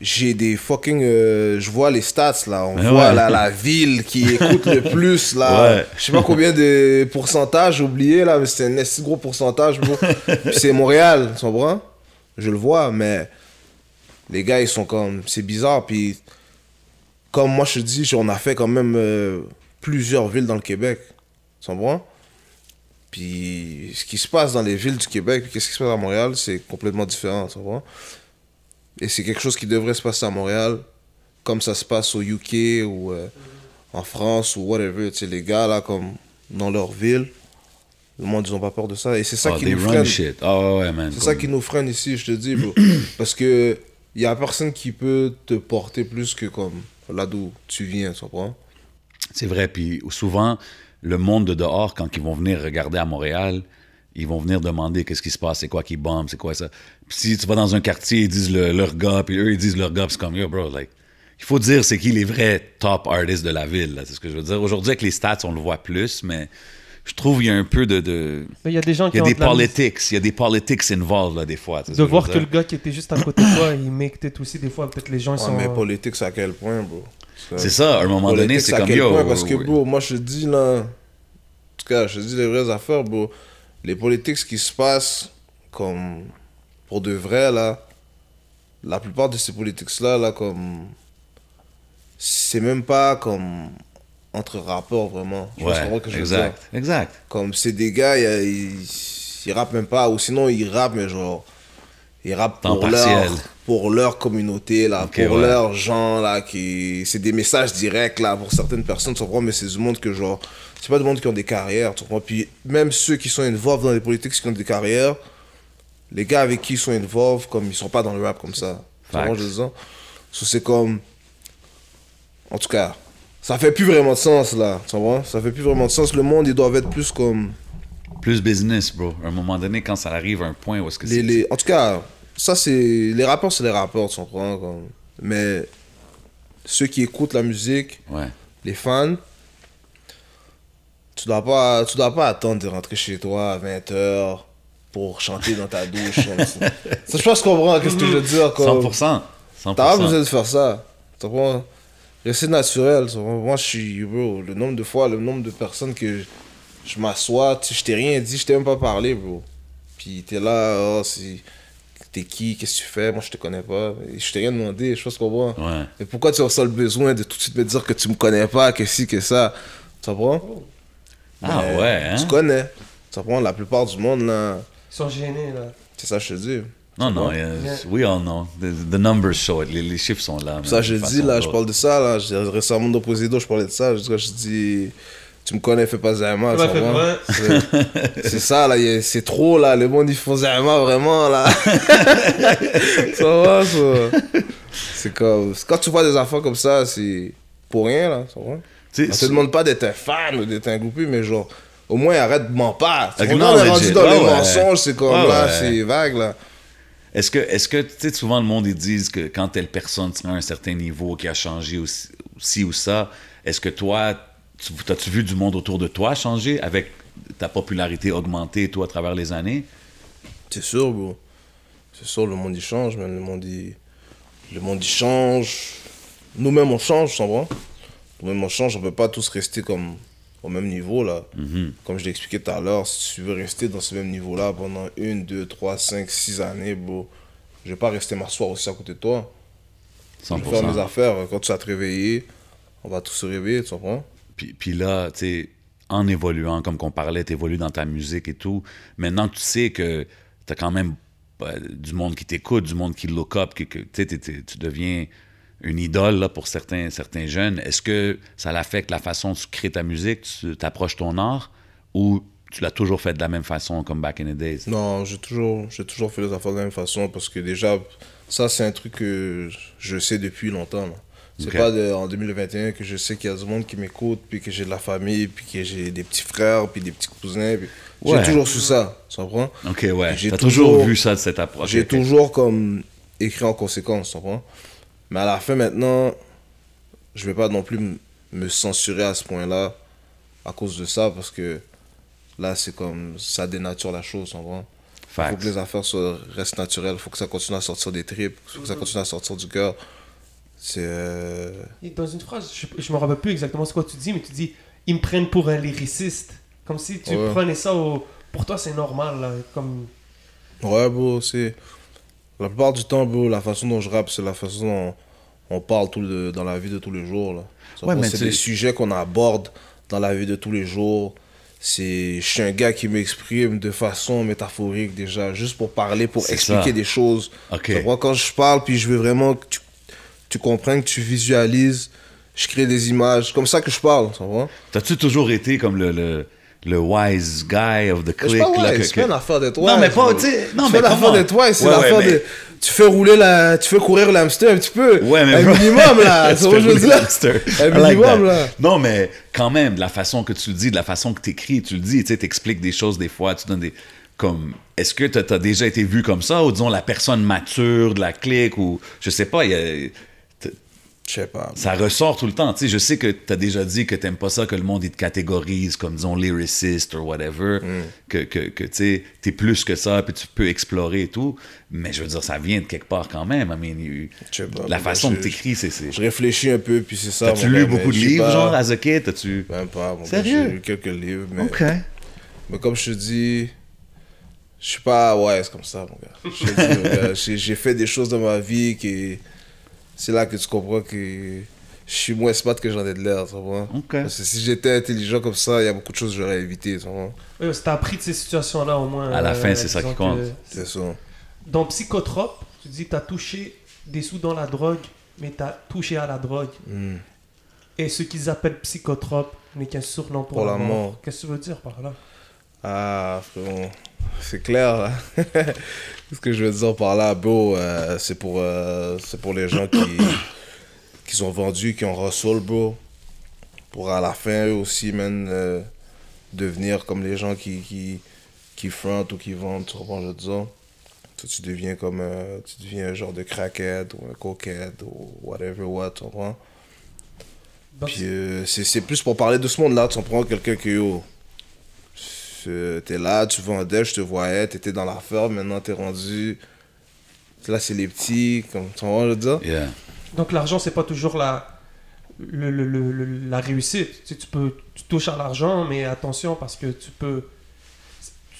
j'ai des fucking. euh, je vois les stats là. On voit ouais. la, la ville qui écoute le plus là. Ouais. Je sais pas combien de pourcentage, j'ai oublié là, mais c'est un assez gros pourcentage. Puis c'est Montréal, tu comprends? Je le vois, mais les gars, ils sont comme. C'est bizarre. Puis comme moi je te dis, on a fait quand même euh, plusieurs villes dans le Québec. Tu comprends? Puis ce qui se passe dans les villes du Québec, puis qu'est-ce qui se passe à Montréal, c'est complètement différent, tu comprends? Et c'est quelque chose qui devrait se passer à Montréal, comme ça se passe au UK ou euh, en France ou whatever. Tu sais, les gars là, comme dans leur ville, le monde, ils ont pas peur de ça. Et c'est ça oh, qui nous freine. Ah ouais. C'est ça qui nous freine ici, je te dis, bro. Parce que il y a personne qui peut te porter plus que comme là d'où tu viens, tu comprends? C'est vrai. Puis souvent, le monde de dehors, quand ils vont venir regarder à Montréal, ils vont venir demander qu'est-ce qui se passe, c'est quoi qui bombe, c'est quoi ça. Puis si tu vas dans un quartier, ils disent le- leur gars, puis eux, ils disent leur gars, c'est comme, yo, bro, like, il faut dire c'est qui les vrais top artists de la ville, là, c'est ce que je veux dire. Aujourd'hui, avec les stats, on le voit plus, mais je trouve qu'il y a un peu de... de- Mais il y a des gens il qui y a ont des de la misère politics, il y a des politics involved, là, des fois. de voir que le gars qui était juste à côté de toi, il make it aussi des fois. Peut-être les gens ils Ouais, sont. mais politique, c'est à quel point, bro? C'est ça, à un moment donné, c'est à comme, quel yo... point, Parce que, bro, moi, je te dis, là... En tout cas, je te dis les vraies affaires, bro. Les politiques, qui se passe, comme... Pour de vrai, là... La plupart de ces politiques-là, là, comme... C'est même pas comme... Entre rappeurs, vraiment. Je pense Ouais, que je veux dire? exact, exact. Comme c'est des gars, ils, ils, rappent même pas, ou sinon ils rappent, mais genre, ils rappent Temps pour partiel. leur, pour leur communauté, là, pour ouais. leurs gens, là, qui, c'est des messages directs, là, pour certaines personnes, tu comprends, mais c'est du monde que, genre, c'est pas du monde qui ont des carrières, tu comprends, puis même ceux qui sont involved dans les politiques, qui ont des carrières, les gars avec qui ils sont involved, comme, ils sont pas dans le rap comme ça. Facts. je dire? So, c'est comme, en tout cas, ça fait plus vraiment de sens, là, tu comprends? Ça fait plus vraiment de sens, le monde, ils doivent être plus comme... Plus business, bro. À un moment donné, quand ça arrive à un point où est-ce que c'est... les- en tout cas, ça c'est. Les rappeurs, c'est les rappeurs, tu comprends? comme- Mais ceux qui écoutent la musique, Ouais. les fans, tu dois pas, tu dois pas attendre de rentrer chez toi à 20h pour chanter dans ta douche. ça. Je pense qu'on comprend qu'est-ce que je veux dire. Comme, 100%. 100%. T'as pas besoin de faire ça. Tu comprends? Rester naturel. Moi, je suis. Bro, le nombre de fois, le nombre de personnes que je, je m'assois, je t'ai rien dit, je t'ai même pas parlé, bro. Puis t'es là, oh, c'est. T'es qui, qu'est-ce que tu fais, moi je te connais pas. Et je t'ai rien demandé, je pense qu'on voit. Ouais. Mais pourquoi tu ressens le besoin de tout de suite me dire que tu me connais pas, que si, que ça? Tu comprends? Ah Mais ouais, hein? Tu connais. Tu comprends? La plupart du monde, là, Ils sont gênés, là. c'est ça que je te dis. Non, non, we all know. The, numbers show it. Les, les chiffres sont là. Ça, je dis, là, ou je parle de ça, là. J'ai- Récemment, dans Poséido, je parlais de ça. Je dis, je dis tu me connais, fais pas pas. C'est- ça, là. C'est trop, là. Le monde, ils font Zama, vraiment, là. ça va, ça. C'est comme. Quand tu vois des enfants comme ça, c'est pour rien, là. Ça va? On te demande pas d'être un fan ou d'être un groupie, mais genre, au moins arrête de mentir pas. On est rendu dans les mensonges, c'est comme là, c'est vague, là. Est-ce que, est-ce que tu sais, souvent le monde, ils disent que quand telle personne tient un certain niveau, qui a changé aussi, ci ou ça, est-ce que toi, tu, as-tu vu du monde autour de toi changer avec ta popularité augmenter, toi, à travers les années? C'est sûr, bro. C'est sûr, le monde il change, man. Le monde il, le monde il change. Nous-mêmes on change, tu comprends? Nous-mêmes on change, on peut pas tous rester comme au même niveau, là. Comme je l'ai expliqué tout à l'heure, si tu veux rester dans ce même niveau-là pendant une, deux, trois, cinq, six années, bro, je vais pas rester m'asseoir aussi à côté de toi. Je vais faire mes 100%. affaires. Quand tu vas te réveiller, on va tous se réveiller, tu comprends? Puis, puis là, tu sais, en évoluant, comme qu'on parlait, tu évolues dans ta musique et tout. Maintenant tu sais que tu as quand même euh, du monde qui t'écoute, du monde qui look up, que, tu deviens une idole là, pour certains, certains jeunes. Est-ce que ça l'affecte la façon dont tu crées ta musique, tu t'approches ton art, ou tu l'as toujours fait de la même façon comme back in the days? Non, j'ai toujours, j'ai toujours fait les affaires de la même façon parce que déjà, ça, c'est un truc que je sais depuis longtemps. là. C'est pas de- en 2021 que je sais qu'il y a du monde qui m'écoute, puis que j'ai de la famille, puis que j'ai des petits frères, puis des petits cousins. puis Ouais. J'ai toujours su ça, tu comprends? Ok, ouais. J'ai T'as toujours, toujours- vu ça de cette approche. J'ai toujours comme écrit en conséquence, tu comprends? Mais à la fin, maintenant, je vais pas non plus me censurer à ce point-là à cause de ça, parce que là, c'est comme ça dénature la chose, tu comprends Il faut que les affaires soient, restent naturelles, il faut que ça continue à sortir des tripes, il faut que ça continue à sortir du cœur. C'est. euh, dans une phrase, je, je me rappelle plus exactement ce que tu dis, mais tu dis ils me prennent pour un lyriciste. Comme si tu Ouais. prenais ça au. Pour toi, c'est normal. là, Comme... Ouais, bro, c'est. La plupart du temps, bro, la façon dont je rappe, c'est la façon dont on parle tout le- dans la vie de tous les jours. Là. Ça Ouais, c'est des sujets qu'on aborde dans la vie de tous les jours. C'est, je suis un gars qui m'exprime de façon métaphorique déjà, juste pour parler, pour expliquer ça. des choses. Ok. Tu vois, quand je parle, puis je veux vraiment que tu, tu comprennes, que tu visualises, je crée des images. Comme ça que je parle, vois. T'as-tu toujours été comme le, le, le wise guy of the clique? C'est pas c'est pas une affaire d'être Non, mais pas, tu sais, non, C'est mais pas l'affaire d'être wise, c'est Ouais, ouais, l'affaire mais- de. Tu fais rouler la. Tu fais courir le hamster un petit peu. Ouais, mais Un bro- minimum, là. Vois ce que je veux dire? Hamster. Un like minimum, là. Non, mais quand même, de la façon que tu le dis, de la façon que tu écris, tu le dis, tu sais, t'expliques des choses des fois, tu donnes des. Comme, est-ce que tu as déjà été vu comme ça, ou disons la personne mature de la clique, ou je sais pas, il y a- Je sais pas. ça ressort tout le temps. Tu sais, je sais que tu as déjà dit que t'aimes pas ça que le monde il te catégorise comme disons lyriciste ou whatever, Mm. que, que, que tu t'es plus que ça, puis tu peux explorer et tout. Mais je veux dire, ça vient de quelque part quand même. I mean, pas, la façon je- que t'écris, c'est. c'est- Je réfléchis un peu, puis c'est ça. T'as-tu lu beaucoup de livres, pas- genre, as a kid? T'as-tu. Même pas, Sérieux? J'ai lu quelques livres, mais. Ok. Mais comme je te dis. Je suis pas ouais, c'est comme ça, mon gars. J'ai fait des choses dans ma vie qui. C'est là que tu comprends que je suis moins smart que j'en ai de l'air, tu vois. Parce que si j'étais intelligent comme ça, il y a beaucoup de choses que j'aurais évité, tu vois. Ouais, t'as appris de ces situations-là au moins. À la euh, fin, c'est ça qui compte. que- C'est ça. Dans Psychotrope, tu dis t'as touché des sous dans la drogue, mais t'as touché à la drogue. Hmm. Et ce qu'ils appellent psychotrope n'est qu'un surnom pour, Pour la la mort. mort. Qu'est-ce que tu veux dire par là? Ah, frérot, c'est clair. là. Ce que je veux dire par là, bro, euh, c'est pour, euh, c'est pour les gens qui, qui sont vendus, qui ont hustle, bro. Pour à la fin, eux aussi, man, euh, devenir comme les gens qui, qui, qui front ou qui vendent, tu comprends, je veux dire? Toi, tu deviens comme, tu deviens un genre de crackhead ou un coquette ou whatever what, tu comprends? Donc, Puis c'est c'est plus pour parler de ce monde-là. Tu comprends? Quelqu'un qui, yo, c'est- t'es là, tu vendais, je te voyais, t'étais dans l'affaire, maintenant t'es rendu. Là, c'est les petits, comme tu vois, je veux dire? Yeah. Donc l'argent, c'est pas toujours la, le, le- le- le- la réussite. Tu, sais, tu peux, tu touches à l'argent, mais attention parce que tu peux,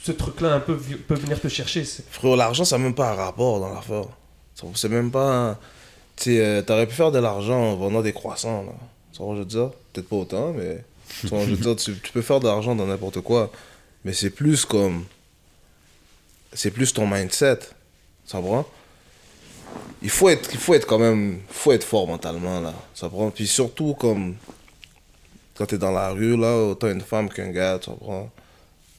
ce truc-là un peu peut venir te chercher. Frérot, l'argent, ça n'a même pas un rapport dans l'affaire. C'est même pas. Tu sais, euh, t'aurais pu faire de l'argent en vendant des croissants, là. Tu vois, je veux dire? Peut-être pas autant, mais. Tu vois, je veux dire, tu, tu peux faire de l'argent dans n'importe quoi. Mais c'est plus comme. C'est plus ton mindset. Tu comprends? Il faut être, il faut être quand même. faut être fort mentalement, là. Ça prend. Puis surtout, comme. Quand t'es dans la rue, là, autant une femme qu'un gars, tu comprends?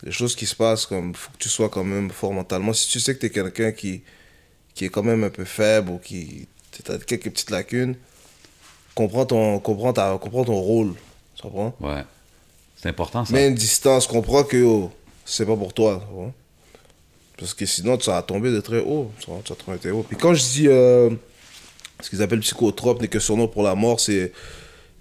les choses qui se passent, comme faut que tu sois quand même fort mentalement. Si tu sais que tu es quelqu'un qui, qui est quand même un peu faible ou qui as quelques petites lacunes, comprends ton, comprends ta, comprends ton rôle. Tu comprends? Ouais. C'est important, ça. Mets une distance, comprends que oh, c'est pas pour toi. Parce que sinon, tu vas tomber de très haut. Tu vas, tomber de très haut. Puis quand je dis euh, ce qu'ils appellent psychotrope n'est que surnom pour la mort, c'est.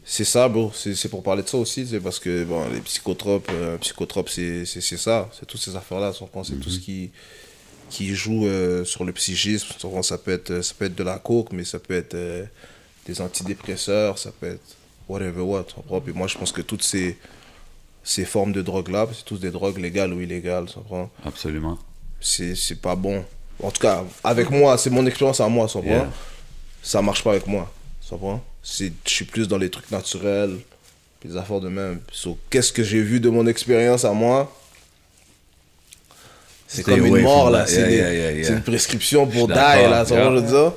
C'est ça, bro. C'est pour parler de ça aussi. C'est parce que, bon, les psychotropes, euh, psychotropes, c'est ça. C'est toutes ces affaires-là. C'est tout ce qui, qui joue euh, sur le psychisme. Ça peut, être, ça peut être de la coke, mais ça peut être des antidépresseurs, ça peut être whatever what. Puis moi, je pense que toutes ces, ces formes de drogue-là, c'est tous des drogues légales ou illégales. Tu comprends? Absolument. C'est c'est pas bon. En tout cas, avec moi, c'est mon expérience à moi, tu comprends? Yeah. Ça marche pas avec moi. Comprends? C'est- Je suis plus dans les trucs naturels, les affaires de même. So, Qu'est-ce que j'ai vu de mon expérience à moi? C'est comme une mort, là. C'est Yeah, une prescription pour die, là. Yeah. je veux dire?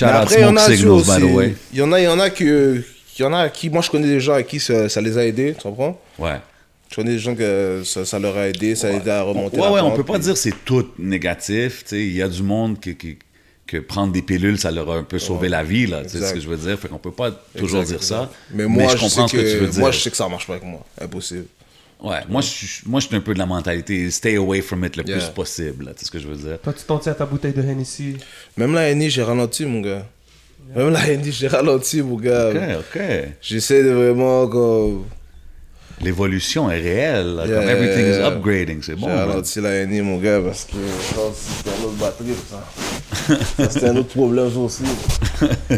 Mais après, il y en a, Signals. Il y en a, il y en a que... Il y en a qui, moi je connais des gens à qui ça, ça les a aidés, tu comprends? Ouais. Je connais des gens que ça, ça leur a aidé, ça a aidé à remonter Ouais, la ouais, on pente, peut pas puis- dire que c'est tout négatif. tu sais. Il y a du monde qui, qui- que prendre des pilules, ça leur a un peu sauvé la vie, là. Tu sais Exact. ce que je veux dire? Fait qu'on peut pas toujours Exact, dire ça. Mais moi, je je, comprends sais ce que tu veux dire. moi, je sais que ça marche pas avec moi. Impossible. Ouais, moi je, suis, moi, je suis un peu de la mentalité stay away from it le Yeah. plus possible. là, Tu sais ce que je veux dire? Toi, tu t'en tiens à ta bouteille de Hennessy? Même la Henny, j'ai ralenti, mon gars. Même la Henny, j'ai ralenti, mon gars. Ok, ok. J'essaie de vraiment comme. L'évolution est réelle. Yeah, comme everything yeah, is upgrading. C'est bon. j'ai la Henny, mon gars, parce que c'était un autre batterie, ça. c'était un autre problème, aussi.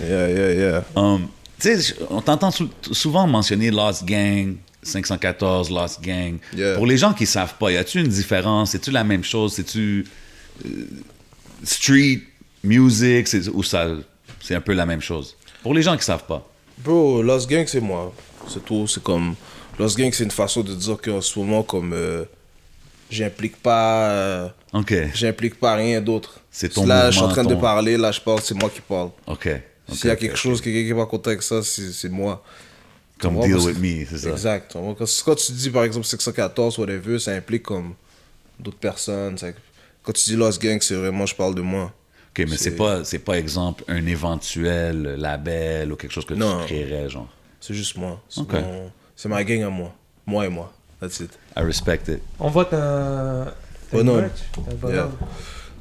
yeah, yeah, yeah. Um, tu sais, on t'entend sou- souvent mentionner Lost Gang, 514, Lost Gang. Pour les gens qui savent pas, y a-tu une différence? C'est-tu la même chose? C'est-tu euh, street music? C'est, ou ça, c'est un peu la même chose? Pour les gens qui savent pas. Bro, Lost Gang, c'est moi. C'est tout. C'est comme. Lost Gang, c'est une façon de dire qu'en ce moment, comme. euh, j'implique pas. euh, OK. j'implique pas rien d'autre. C'est ton Là, je suis en train de parler, là, je parle, c'est moi qui parle. OK. S'il y a quelque chose, quelqu'un qui est pas content avec ça, c'est moi. Comme deal with me, c'est ça. Exact. Quand, tu dis, par exemple, 614, whatever, ça implique comme d'autres personnes. ça- Quand tu dis Lost Gang, c'est vraiment, je parle de moi. OK, mais c'est pas, c'est pas exemple un éventuel label ou quelque chose que Non. tu créerais, genre. C'est juste moi. C'est Ok. mon- c'est ma gang à moi. Moi et moi. That's it. I respect it. On voit ta. ta Bonhomme. Yeah.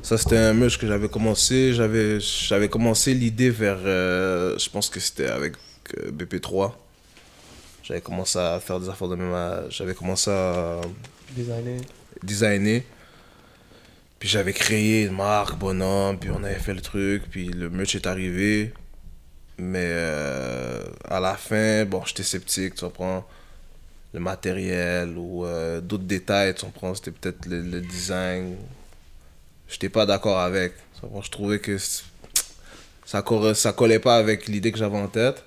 Ça, c'était un merch que j'avais commencé. J'avais, j'avais commencé l'idée vers. euh, je pense que c'était avec euh, BP3. J'avais commencé à faire des affaires de même. J'avais commencé à Designer. designer. Puis j'avais créé une marque, bonhomme, puis on avait fait le truc, puis le merch est arrivé. Mais euh, à la fin, bon, j'étais sceptique, tu comprends. Le matériel ou euh, d'autres détails, tu comprends. C'était peut-être le, le design. J'étais pas d'accord avec. Tu comprends, Je trouvais que ça, ça collait pas avec l'idée que j'avais en tête.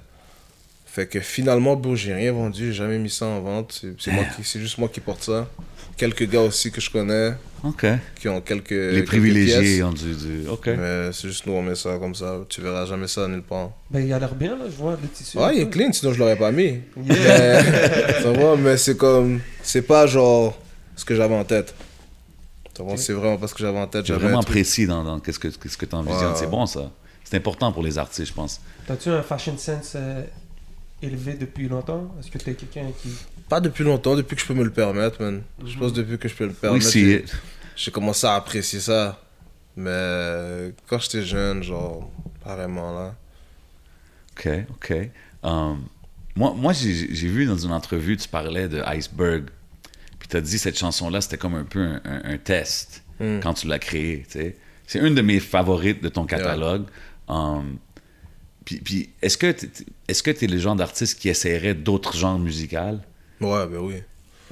Fait que finalement, bon, j'ai rien vendu, j'ai jamais mis ça en vente. C'est juste moi qui porte ça. Quelques gars aussi que je connais OK. qui ont quelques. Les quelques privilégiés pièces. ont du... du- OK. Mais c'est juste nous, on met ça comme ça. Tu verras jamais ça nulle part. Ben, il a l'air bien, là, je vois le tissu. Ouais, il est clean, sinon je l'aurais pas mis. Yeah. Mais, ça va, mais c'est comme. C'est pas genre ce que j'avais en tête. Va, C'est vraiment pas ce que j'avais en tête. Tu es J'avais vraiment truc- précis dans, dans qu'est-ce que qu'est-ce que tu envisionnes. Ouais. C'est bon, ça. C'est important pour les artistes, je pense. T'as-tu un fashion sense euh, élevé depuis longtemps? Est-ce que t'es quelqu'un qui. Pas depuis longtemps, depuis que je peux me le permettre, man. Je pense depuis que je peux le Oui, permettre. si. j'ai- commencé à apprécier ça. Mais quand j'étais jeune, genre, pas vraiment là. OK, OK. Um, moi, moi j'ai vu dans une entrevue, tu parlais de Iceberg. Puis tu as dit cette chanson-là, c'était comme un peu un, un- un test Hmm. quand tu l'as créée. tu. C'est une de mes favorites de ton catalogue. Um, puis, puis est-ce que tu est-ce que es le genre d'artiste qui essaierait d'autres genres musicaux? Ouais, ben oui.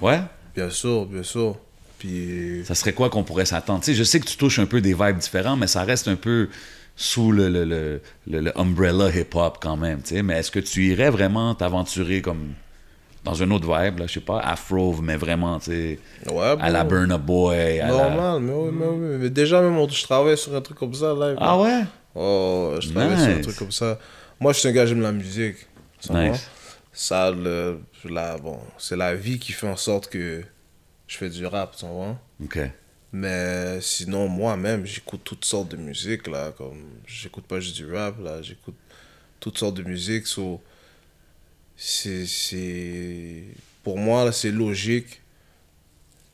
Ouais? Bien sûr, bien sûr. Puis. Ça serait quoi qu'on pourrait s'attendre? Je sais que tu touches un peu des vibes différents, mais ça reste un peu sous le, le, le, le- umbrella hip-hop quand même. tu sais. Mais est-ce que tu irais vraiment t'aventurer comme dans un autre vibe, là, je sais pas, afro, mais vraiment, tu sais, Ouais, à la. Burna Boy, à la... Normal, mais oui, mais oui. Mais déjà, même, je travaille sur un truc comme ça, là. Ah ouais? Oh, je travaille sur un Nice. truc comme ça. Moi, je suis un gars, j'aime la musique. Nice. Ça, le, la, bon, c'est la vie qui fait en sorte que je fais du rap, tu vois? OK. Mais sinon, moi-même, j'écoute toutes sortes de musique, là. Comme, j'écoute pas juste du rap, là. J'écoute toutes sortes de musique. So, c'est, c'est, pour moi, là, c'est logique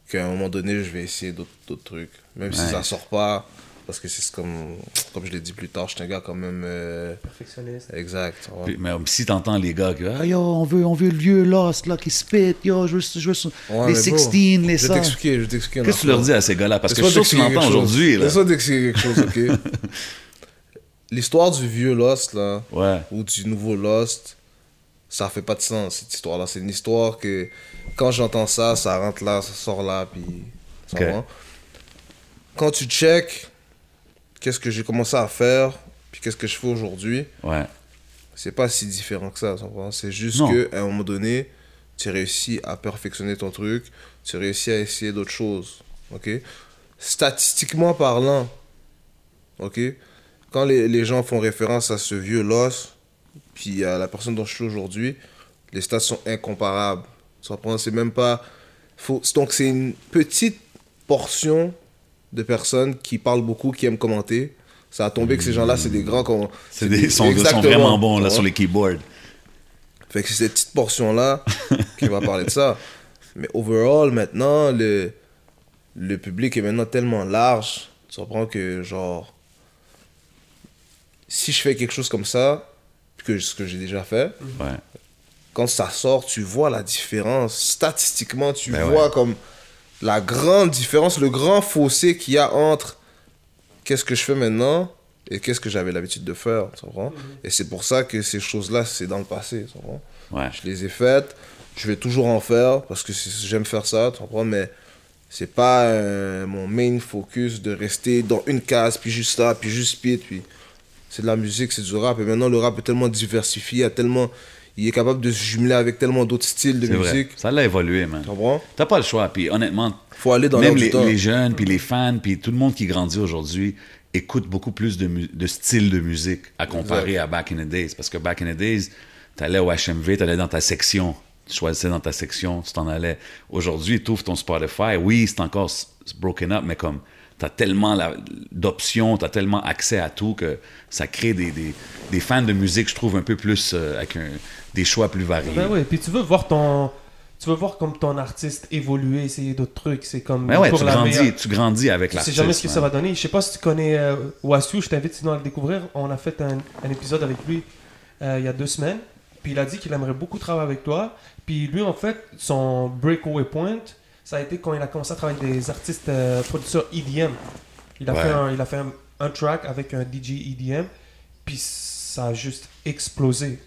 qu'à un moment donné, je vais essayer d'autres, d'autres trucs. Même si Nice. ça sort pas. Parce que c'est comme, comme je l'ai dit plus tard, je suis un gars quand même euh, Perfectionniste. exact. Puis, mais si t'entends les gars qui ah, yo, on veut, on veut le vieux Lost, là, qui spit, yo, je veux, je veux son- Ouais, les mais 16, bro, les Je vais ça. t'expliquer, je vais t'expliquer. Qu'est-ce que tu leur dis à ces gars-là? Parce que je suis sûr que tu l'entends aujourd'hui, là. Laisse-moi t'expliquer quelque chose, ok? L'histoire du vieux Lost, là, Ouais. ou du nouveau Lost, ça fait pas de sens, cette histoire-là. C'est une histoire que, quand j'entends ça, ça rentre là, ça sort là, puis... ça Ok. va. Quand tu check qu'est-ce que j'ai commencé à faire, puis qu'est-ce que je fais aujourd'hui, Ouais. c'est pas si différent que ça. C'est juste qu'à un moment donné, tu réussis à perfectionner ton truc, tu réussis à essayer d'autres choses. ok? Statistiquement parlant, ok? Quand les, les gens font référence à ce vieux Lost, puis à la personne dont je suis aujourd'hui, les stats sont incomparables. C'est même pas. Faut... Donc, c'est une petite portion de personnes qui parlent beaucoup, qui aiment commenter. Ça a tombé que ces gens-là, c'est des grands. C'est des, ils sont, sont vraiment bons, là, sur les keyboards. Fait que c'est cette petite portion-là qui va parler de ça. Mais overall, maintenant, le, le public est maintenant tellement large. Tu comprends que, genre, si je fais quelque chose comme ça, que ce que j'ai déjà fait, Ouais. quand ça sort, tu vois la différence. Statistiquement, tu Ben vois ouais. comme la grande différence, le grand fossé qu'il y a entre qu'est-ce que je fais maintenant et qu'est-ce que j'avais l'habitude de faire. Tu comprends? Et c'est pour ça que ces choses-là, c'est dans le passé. Tu comprends? Ouais. Je les ai faites, je vais toujours en faire parce que j'aime faire ça, tu comprends? Mais c'est pas euh, mon main focus de rester dans une case, puis juste ça, puis juste speed, puis c'est de la musique, c'est du rap. Et maintenant, le rap est tellement diversifié, il, y a tellement, il est capable de se jumeler avec tellement d'autres styles de vrai. musique. Ça l'a évolué, man. Tu comprends? T'as pas le choix. Puis honnêtement, Faut aller dans même les, les jeunes, puis les fans, puis tout le monde qui grandit aujourd'hui écoute beaucoup plus de, styles de musique à comparer Exact. à back in the days. Parce que back in the days, t'allais au HMV, t'allais dans ta section. Tu choisissais dans ta section, tu t'en allais. Aujourd'hui, tu ouvres ton Spotify. Oui, c'est encore broken up, mais comme t'as tellement d'options, t'as tellement accès à tout que ça crée des, des, des fans de musique, je trouve, un peu plus euh, avec un- des choix plus variés. Ben ouais, puis tu veux voir ton. Tu veux voir comme ton artiste évoluer, essayer d'autres trucs. C'est comme. Mais ouais, pour tu la grandis, meilleure. tu grandis avec l'artiste. sais jamais ce que ça va donner. Je sais pas si tu connais euh, Wasu, je t'invite sinon à le découvrir. On a fait un, un épisode avec lui euh, il y a deux semaines. Puis il a dit qu'il aimerait beaucoup travailler avec toi. Puis lui, en fait, son breakaway point, ça a été quand il a commencé à travailler avec des artistes euh, producteurs EDM. Il a Ouais. fait, un, il a fait un, un track avec un DJ EDM. Puis ça a juste explosé.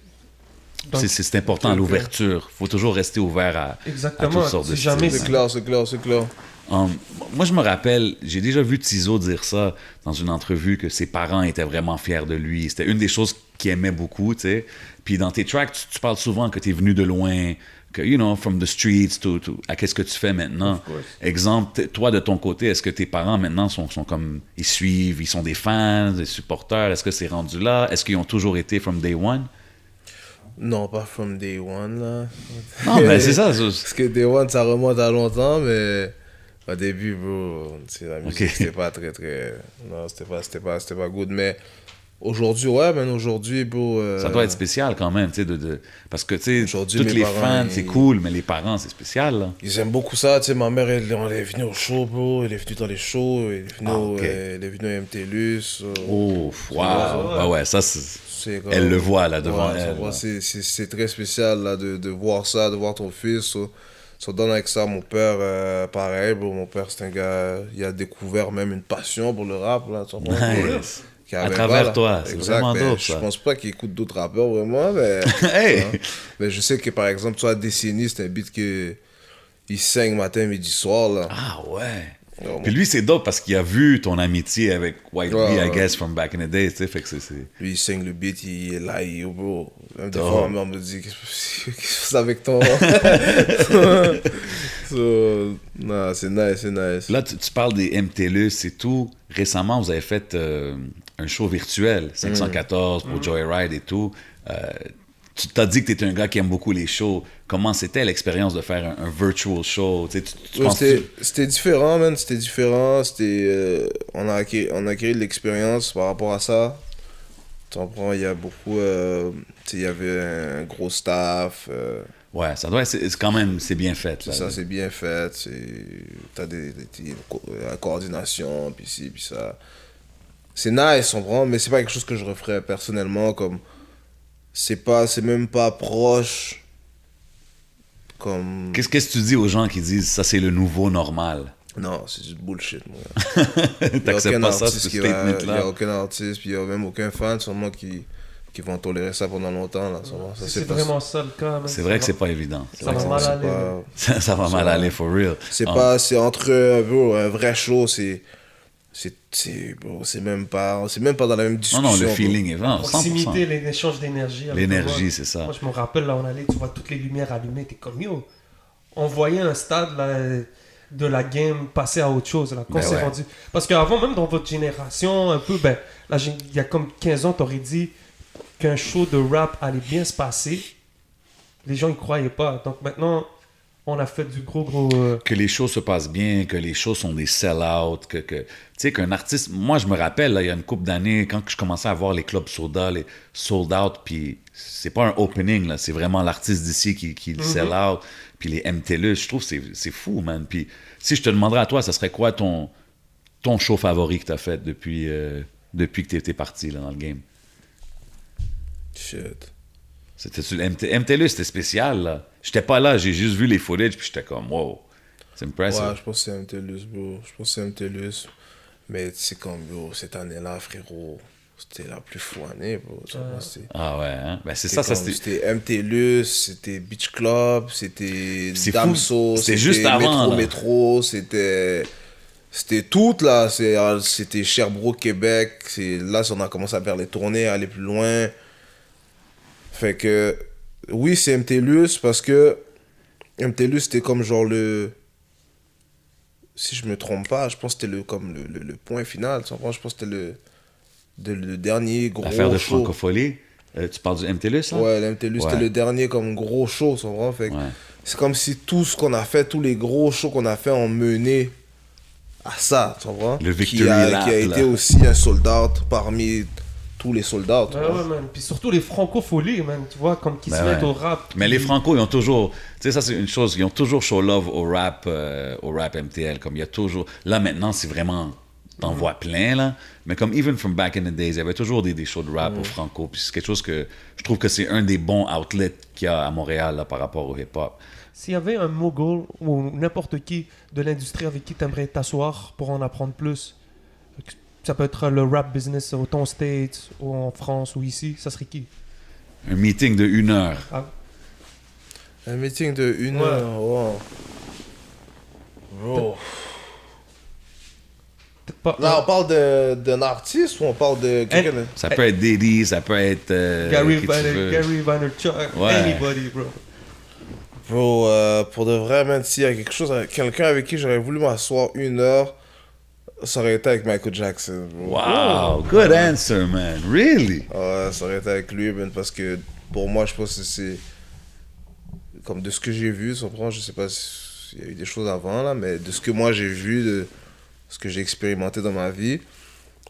C'est- important, donc, l'ouverture. faut toujours rester ouvert à, toutes sortes de C'est jamais. C'est clair, c'est clair, c'est clair. Um, moi, je me rappelle, j'ai déjà vu Tizo dire ça dans une entrevue, que ses parents étaient vraiment fiers de lui. C'était une des choses qu'il aimait beaucoup, tu sais. Puis dans tes tracks, tu, tu parles souvent que tu es venu de loin, que, you know, from the streets to, to- à qu'est-ce que tu fais maintenant. Exemple, toi, de ton côté, est-ce que tes parents maintenant sont, sont comme, ils suivent, ils sont des fans, des supporters? Est-ce que c'est rendu là? Est-ce qu'ils ont toujours été from day one? Non, pas from day one, là. Non, mais c'est ça. Parce que Day One, ça remonte à longtemps, mais au début, bro, la musique, Ok. c'était pas très, très... Non, c'était pas, c'était pas, c'était pas good, mais aujourd'hui, ouais, mais aujourd'hui, bro... euh, Ça doit être spécial quand même, tu sais, de, de- parce que, tu sais, mes les parents, fans, ils- c'est cool, mais les parents, c'est spécial, là. Ils aiment beaucoup ça, tu sais, ma mère, elle, elle est venue au show, bro, elle est venue dans les shows, elle est venue, Ah, au- ok. euh, elle est venue à MTLUS. Oh, wow. Ouais, ouais, ça, c'est... comme- Elle le voit, là, devant Ouais, elle, ça. C'est très spécial, là, de, de voir ça, de voir ton fils. So, so, donne avec ça, mon père, euh, pareil, bro, mon père, c'est un gars, il a découvert même une passion pour le rap, là, tu? Nice. À travers toi, c'est vraiment dope, Je ça. pense pas qu'il écoute d'autres rappeurs, vraiment, mais... hey! hein. Mais je sais que, par exemple, toi, Décennie, c'est un beat que... Il saigne matin, midi, soir, là. Ah, ouais. Oh, Puis lui, c'est dope parce qu'il a vu ton amitié avec White Bee, I guess, from back in the days, tu sais, fait que c'est... Lui, il saigne le beat, il est là, il est bro. Même des fois, mère me dit Qu'est-ce que c'est avec ton. so, non, c'est nice, c'est nice. Là, tu, tu parles des MTLUS et tout. Récemment, vous avez fait euh, un show virtuel, 514 Mm. pour Joyride et tout. Euh, tu t'as dit que tu étais un gars qui aime beaucoup les shows. Comment c'était l'expérience de faire un, un virtual show? Tu, tu, tu Ouais, c'était, différent, man. C'était différent. C'était, euh, on, a acquis, on a acquis de l'expérience par rapport à ça. Tu comprends, il y a beaucoup. euh, tu il y avait un gros staff. euh, Ouais, ça doit être... C'est quand même... C'est bien fait. c'est là. ça, c'est bien fait. C'est, t'as des, des, la coordination, puis ci, puis ça. C'est nice, on prend, mais c'est pas quelque chose que je referais personnellement. Comme, c'est pas, c'est même pas proche. Comme. Qu'est-ce que tu dis aux gens qui disent ça c'est le nouveau normal? Non, c'est du bullshit, moi. Y T'acceptes pas ça, ce qui va- Il n'y a aucun artiste, puis il n'y a même aucun fan, sûrement, qui, qui vont tolérer ça pendant longtemps. Là, sûrement. ça, c'est pas- vraiment ça le cas. C'est vrai que c'est pas évident. Ça va mal aller. pas- ça, va mal aller, for real. C'est Ah. pas, c'est entre un vrai show, c'est, c'est, c'est, bro, c'est même pas, c'est même pas dans la même Non, discussion. non, le bro. feeling est vraiment 100%. Proximité, l'échange d'énergie. le L'énergie, c'est ça. Moi, je me rappelle, là, on allait, tu vois toutes les lumières allumées, t'es comme yo. On voyait un stade là, de la game passer à autre chose. Là, quand Ben c'est ouais. rendu. Parce qu'avant, même dans votre génération, un peu, ben, là, il y a comme 15 ans, t'aurais dit qu'un show de rap allait bien se passer. Les gens y croyaient pas. Donc maintenant, On a fait du gros, gros. euh, que les shows se passent bien, que les shows sont des sell-out, que, que tu sais qu'un artiste, moi je me rappelle là, il y a une couple d'années quand je commençais à voir les clubs soda, les sold out, puis c'est pas un opening là, c'est vraiment l'artiste d'ici qui, qui le sell out, puis les MTLUS, je trouve que c'est c'est fou man. Puis si je te demanderais à toi, ça serait quoi ton ton show favori que t'as fait depuis euh, depuis que t'étais parti là, dans le game? Shit. C'était sur le MT, MTLUS, c'était spécial là. J'étais pas là, j'ai juste vu les footage puis j'étais comme wow, c'est impressive. Ouais, je pense que c'est MTLUS, bro. Je pense que c'est MTLUS. Mais c'est comme, bro, cette année-là, frérot, c'était la plus fou année, bro. Ah ouais, hein? ben c'est ça, ça c'était. C'était MTLUS, c'était Beach Club, c'était. Damso, C'était juste avant, Métro là. Métro, c'était... C'était tout, là. Euh, C'était Sherbrooke, Québec. C'est- Là, on a commencé à faire les tournées, à aller plus loin. Fait que... Oui, c'est MTLUS parce que... MTLUS, c'était comme genre le... Si je me trompe pas, je pense que c'était le, comme le, le, le point final. Je pense que c'était le, de- le dernier gros Affaire de show. francophonie. Euh, tu parles du MTLUS, là? Ouais, l'MTLU, Ouais. c'était le dernier comme gros show, tu comprends? Fait que Ouais. c'est comme si tout ce qu'on a fait, tous les gros shows qu'on a fait ont mené à ça, tu comprends? Le qui Victory a, Lap, qui a là. été aussi un soldat parmi tous les soldats, Ouais, ouais, man. Puis surtout les francopholies, man. Tu vois, comme qui Ben se mettent au rap. Mais les Franco, ils ont toujours. Tu sais, ça, c'est une chose. Ils ont toujours show love au rap, euh, au rap MTL. Comme il y a toujours. Là, maintenant, c'est vraiment. T'en vois plein, là. Mais comme even from back in the days, il y avait toujours des, des shows de rap au Franco. Puis c'est quelque chose que. Je trouve que c'est un des bons outlets qu'il y a à Montréal, là, par rapport au hip-hop. S'il y avait un mogul ou n'importe qui de l'industrie avec qui tu aimerais t'asseoir pour en apprendre plus, ça peut être le rap business autant aux States ou en France ou ici, ça serait qui? Un meeting de une heure. Un meeting de une Ouais. heure, wow. Bro. Pas. Là, on parle de- d'un artiste ou on parle de quelqu'un de... Ça peut être Diddy, ça peut être. euh, Gary. Gary Vaynerchuk, Ouais. anybody, bro. Bro, euh, pour de vrai, même s'il y a quelque chose, quelqu'un avec qui j'aurais voulu m'asseoir une heure, ça aurait été avec Michael Jackson. bro. Wow, good answer, man. Really? Ouais, ça aurait été avec lui, man, parce que pour moi, je pense que c'est. Comme de ce que j'ai vu, je sais pas s'il y a eu des choses avant, là, mais de ce que moi j'ai vu, de ce que j'ai expérimenté dans ma vie,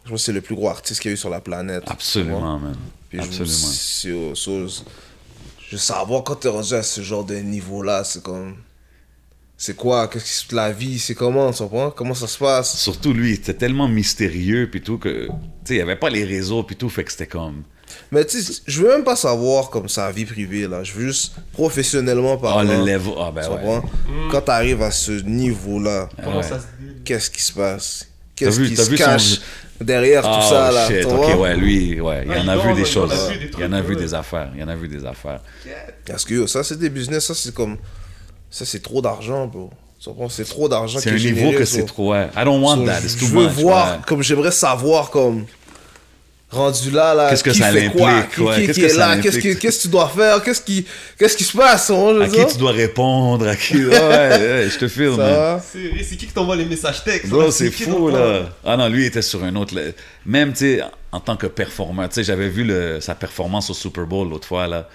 je pense que c'est le plus gros artiste qu'il y a eu sur la planète. Absolument, man. Puis je- Absolument. au- c'est- je savoir quand t'es rendu à ce genre de niveau-là, c'est comme. C'est quoi? Qu'est-ce que la vie C'est comment? Tu comprends? Comment ça se passe? Surtout lui, c'était tellement mystérieux puis tout que tu sais, il y avait pas les réseaux puis tout fait que c'était comme Mais tu sais, je veux même pas savoir comme sa vie privée, là. Je veux juste professionnellement ah parler. le level ah ben Tu ouais. comprends? Quand t'arrives à ce niveau-là, Ouais. dit? qu'est-ce qui se passe? Qu'est-ce vu- qui se vu son- cache derrière Ah tout ça, là shit, ok vois? ouais, lui ouais, il Ah, en a vu dort, des choses. vu Il trucs, en a vu des affaires, il en a vu des affaires. Parce que yo, ça, c'est des business, ça, c'est comme. Ça, c'est trop d'argent, bro. C'est trop d'argent C'est un niveau généré, que so- c'est trop ouais. I don't want so, that, je- it's Je too veux much. voir, ouais. comme j'aimerais savoir, comme. Rendu là, là. Qu'est-ce que qui ça fait quoi? l'implique, Qui, ouais, qui- qu'est-ce qui que est ça là? Qu'est-ce que, qu'est-ce que tu dois faire? Qu'est-ce qui, qu'est-ce qui se passe on, je À veux qui tu dois répondre, à qui? Ouais, ouais, je te filme. C'est qui qui t'envoie les messages textes? Bro, là? c'est fou, là. Ah non, lui, il était sur un autre... Même, tu sais, en tant que performeur, tu sais, j'avais vu le- sa performance au Super Bowl l'autre fois, là.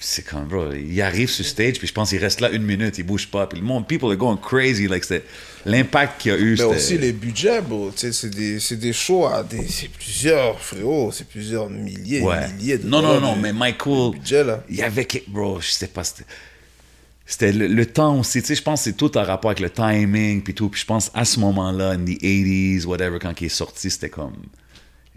C'est comme, bro, il arrive sur stage, puis je pense qu'il reste là une minute, il bouge pas. Puis le monde, people are going crazy. Like, c'était... L'impact qu'il y a eu, Mais aussi les budgets, bro. Tu sais, c'est des, c'est des shows à des. C'est plusieurs, frérot. C'est plusieurs milliers, Ouais. milliers de Non, non, non, de- mais Michael... budget, là. Il y avait... Bro, je sais pas, c'était... C'était le, le temps aussi, tu sais, je pense que c'est tout en rapport avec le timing, puis tout. Puis je pense, à ce moment-là, in the 80s, whatever, quand il est sorti, c'était comme...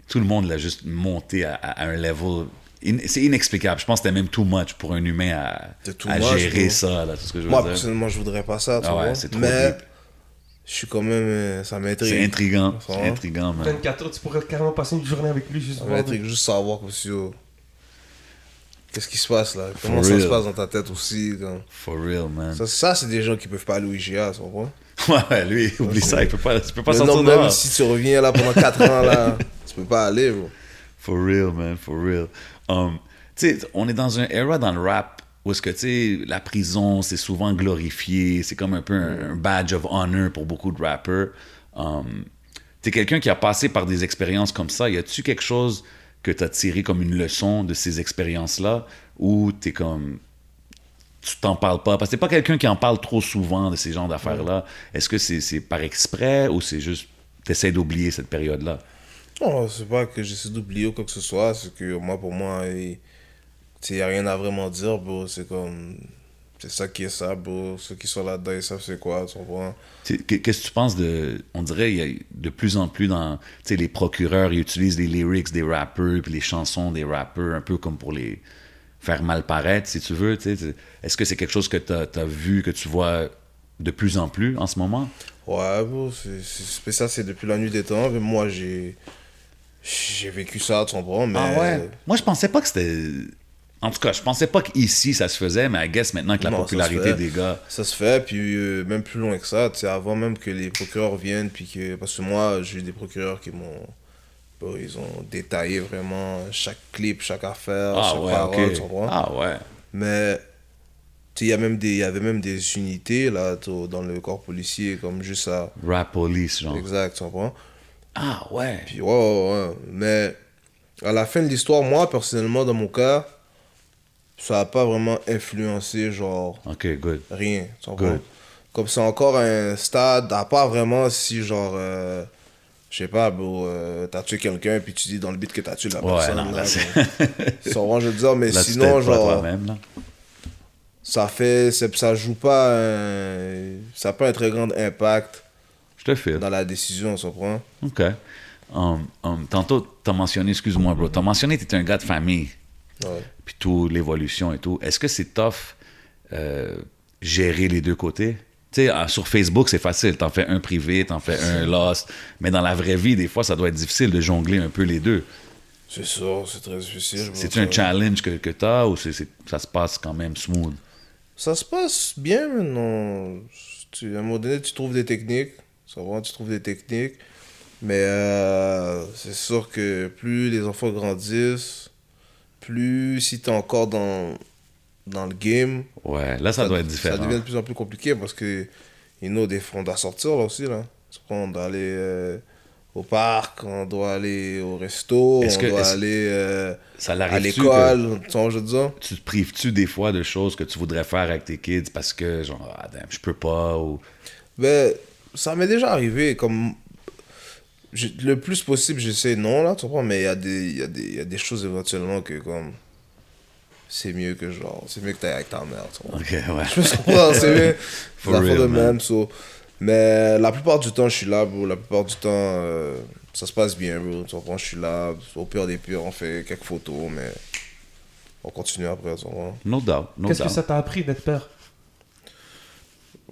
Tout le monde l'a juste monté à, à un level... in- c'est inexplicable. Je pense que c'était même too much pour un humain à, C'est too à much, gérer bro. ça, là, tout ce que je veux Moi, dire. personnellement, je voudrais pas ça, tu Ah ouais, vois. c'est trop Mais deep. je suis quand même. euh, Ça m'intrigue. C'est intriguant, c'est intriguant, man. 24 heures, tu pourrais carrément passer une journée avec lui juste Ça m'intrigue juste savoir comme si. yo, Qu'est-ce qui se passe là? Comment For ça real. se passe dans ta tête aussi For real, man. Ça, ça c'est des gens qui peuvent pas aller au IGA, tu comprends? Ouais, lui, oublie ça, il peut pas, tu peux pas Mais sortir non, même si tu reviens là pendant 4 ans, là, tu peux pas aller, bro. For real, man, for real. Um, tu sais, on est dans un era dans le rap où est-ce que, tu sais, la prison, c'est souvent glorifié, c'est comme un peu un, un badge of honor pour beaucoup de rappers. Um, tu es quelqu'un qui a passé par des expériences comme ça. Y a-tu quelque chose que tu as tiré comme une leçon de ces expériences-là ou tu es comme. tu t'en parles pas? Parce que t'es pas quelqu'un qui en parle trop souvent de ces genres d'affaires-là. Est-ce que c'est c'est par exprès ou c'est juste t'essaies d'oublier cette période-là? Non, c'est pas que j'essaie d'oublier ou quoi que ce soit, c'est que moi, pour moi, il n'y a rien à vraiment dire, bro. C'est comme. C'est ça qui est ça, bro. Ceux qui sont là-dedans, ils savent c'est quoi, tu comprends? Qu'est-ce que tu penses de. On dirait il y a de plus en plus dans. Tu sais, les procureurs, ils utilisent les lyrics des rappeurs, puis les chansons des rappeurs, un peu comme pour les faire mal paraître, si tu veux. Est-ce que c'est quelque chose que tu as, vu, que tu vois de plus en plus en ce moment? Ouais, bro, c'est ça, c'est depuis la nuit des temps. Mais moi, j'ai. J'ai vécu ça, tu comprends? Mais. Ah Moi, je pensais pas que c'était. En tout cas, je pensais pas qu'ici ça se faisait, mais I guess maintenant que la Non, popularité des gars. Ça se fait, puis euh, même plus loin que ça, tu sais, avant même que les procureurs viennent, puis que, parce que moi, j'ai eu des procureurs qui m'ont, bon, ils ont détaillé vraiment chaque clip, chaque affaire, Ah chaque ouais, parole, tu comprends? Ah ouais. Mais, tu sais, il y avait même des unités, là, dans le corps policier, comme juste ça, Rap police, genre. exact, tu comprends? Ah ouais. Puis ouais, ouais, ouais. Mais à la fin de l'histoire, moi, personnellement, dans mon cas, ça n'a pas vraiment influencé, genre, Ok, good. rien. Good. Comme c'est encore un stade, à part vraiment si, genre, euh, je sais pas, bro, euh, t'as tué quelqu'un, puis tu dis dans le but que t'as tué la Ouais, personne. non, là, c'est. comprends, je veux dire, mais Là, sinon, genre, toi-même, là. ça fait, ça joue pas, un- ça n'a pas un très grand impact Je te file. dans la décision, tu comprends? OK. Um, um, tantôt, tu as mentionné, excuse-moi, bro, tu as mentionné que tu es un gars de famille, Ouais. puis tout, l'évolution et tout. Est-ce que c'est tough euh, gérer les deux côtés? Tu sais, ah, sur Facebook, c'est facile. T'en fais un privé, t'en fais un lost. Mais dans la vraie vie, des fois, ça doit être difficile de jongler un peu les deux. C'est ça, c'est très difficile. ça. un challenge que, que tu as ou c'est, c'est- ça se passe quand même smooth? Ça se passe bien maintenant. Tu, à un moment donné, tu trouves des techniques. Va, tu trouves des techniques. Mais euh, c'est sûr que plus les enfants grandissent, plus si tu es encore dans, dans le game, Ouais, là, ça, doit être différent. Ça devient de plus en plus compliqué parce que you know, des on doit sortir là aussi. Là. On doit aller euh, au parc, on doit aller au resto, on que- doit aller euh, Ça à l'école. Tu te prives-tu des fois de choses que tu voudrais faire avec tes kids parce que, genre, ah, damn, je peux pas ou. Ben, ça m'est déjà arrivé. Comme, le plus possible, j'essaie non, là, tu comprends, mais il y, a des- il y, a des- il y a des choses éventuellement que, comme, c'est mieux que, genre, c'est mieux que t'ailles avec ta mère, tu comprends. Ok, ouais. Je me comprends, c'est mieux. For real, de man. même, so. Mais la plupart du temps, je suis là, bro. La plupart du temps, euh, ça se passe bien, bro. Tu comprends, je suis là. Au pire des pires, on fait quelques photos, mais on continue après, tu comprends. No doubt, no Qu'est-ce que ça t'a appris d'être père?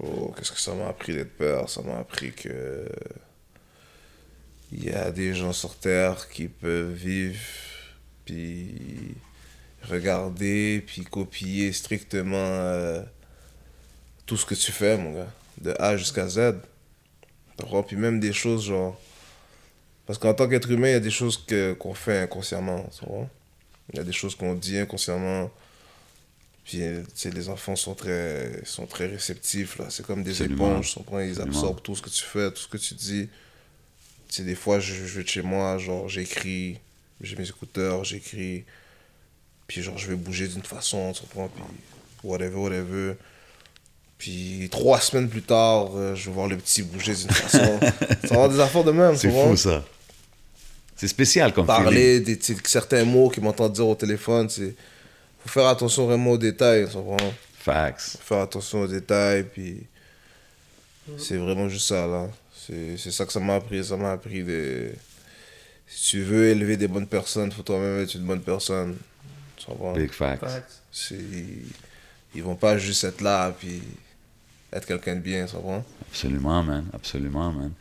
Oh, qu'est-ce que ça m'a appris d'être peur? Ça m'a appris que il y a des gens sur Terre qui peuvent vivre, puis regarder, puis copier strictement euh, tout ce que tu fais, mon gars, de A jusqu'à Z. Puis même des choses genre... Parce qu'en tant qu'être humain, il y a des choses qu'on fait inconsciemment, tu vois? Il y a des choses qu'on dit inconsciemment. Puis, euh, tu sais, les enfants sont très, sont très réceptifs, là. C'est comme des Absolument. éponges? Ils Absolument. absorbent tout ce que tu fais, tout ce que tu dis. Tu sais, des fois, je, je vais de chez moi, genre, j'écris, j'ai mes écouteurs, j'écris. Puis, genre, je vais bouger d'une façon, tu comprends? Puis, whatever, whatever. Puis, trois semaines plus tard, euh, je vais voir le petit bouger d'une façon. ça va des affaires de même, C'est fou, ça. C'est spécial comme feeling. parler des tu sais, certains mots qu'ils m'entendent dire au téléphone. Il faut faire attention vraiment aux détails. tu comprends? Facts. Faut faire attention aux détails. Puis c'est vraiment juste ça. là. C'est c'est ça que ça m'a appris. Ça m'a appris de. Si tu veux élever des bonnes personnes, faut toi-même être une bonne personne. Tu comprends? Big facts. C'est- Ils vont pas juste être là puis être quelqu'un de bien. Tu comprends? Absolument, man. Absolument, man.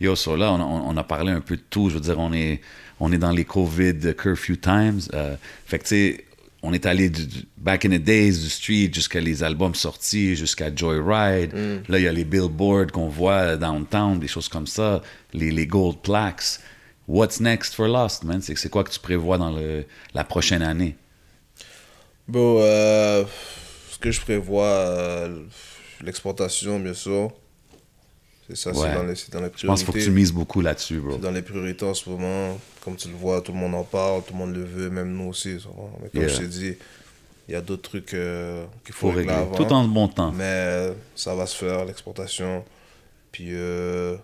Yo, so là, on, on- on a parlé un peu de tout. Je veux dire, on est, on est dans les COVID curfew times. Euh, fait que, tu sais, on est allé du, du- back in the days du street jusqu'à les albums sortis, jusqu'à Joyride. Là, il y a les billboards qu'on voit downtown, des choses comme ça, les, les gold plaques. What's next for Lost, man? C'est c'est quoi que tu prévois dans le, la prochaine année? Bon, euh, ce que je prévois, euh, l'exportation, bien sûr. C'est ça, Ouais. c'est dans les, dans les Je pense qu'il faut que tu priorités. mises beaucoup là-dessus, bro. C'est dans les priorités en ce moment. Comme tu le vois, tout le monde en parle, tout le monde le veut, même nous aussi. ça. Mais comme Yeah. je t'ai dit, Il y a d'autres trucs euh, qu'il Faut faut régler régler. avant. Tout en bon temps. Mais euh, ça va se faire, l'exportation. Puis, euh,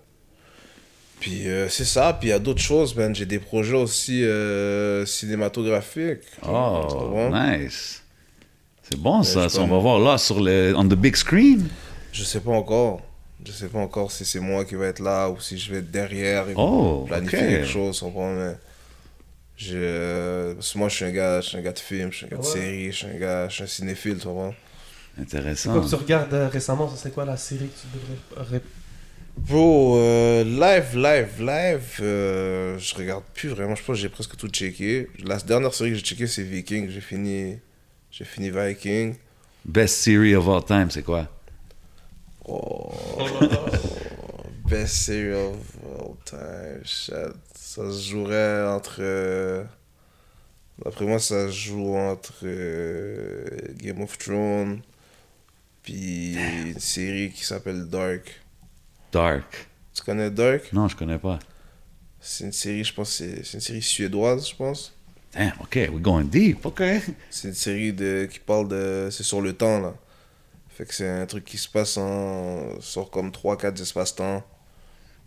puis c'est ça. Puis il y a d'autres choses, man. J'ai des projets aussi cinématographiques. Oh, nice. C'est bon ça. ça, on va voir là sur le on the big screen. Je sais pas encore. Je sais pas encore si c'est moi qui vais être là ou si je vais être derrière et Oh, planifier ok. quelque chose. mais je, parce que moi, je suis un gars, je suis un gars de film, je suis un gars de Ouais. série, je suis un gars, je suis un cinéphile, tu comprends? Intéressant. Comme tu regardes euh, récemment, ça c'est quoi la série que tu devrais. Bro, euh, live, live, live, euh, je regarde plus vraiment. Je pense que j'ai presque tout checké. La dernière série que j'ai checké, c'est Viking. J'ai fini, j'ai fini Viking. Best series of all time, c'est quoi? Oh, best series of all time. Shit. Ça se jouerait entre. D'après moi, ça se joue entre euh, Game of Thrones, puis une série qui s'appelle Dark. Dark. Tu connais Dark? Non, je connais pas. C'est une série, je pense, c'est c'est une série suédoise, je pense. Damn, ok, we're going deep, ok. C'est une série de, qui parle de. C'est sur le temps, là. Fait que c'est un truc qui se passe en. sur comme 3-4 espaces-temps.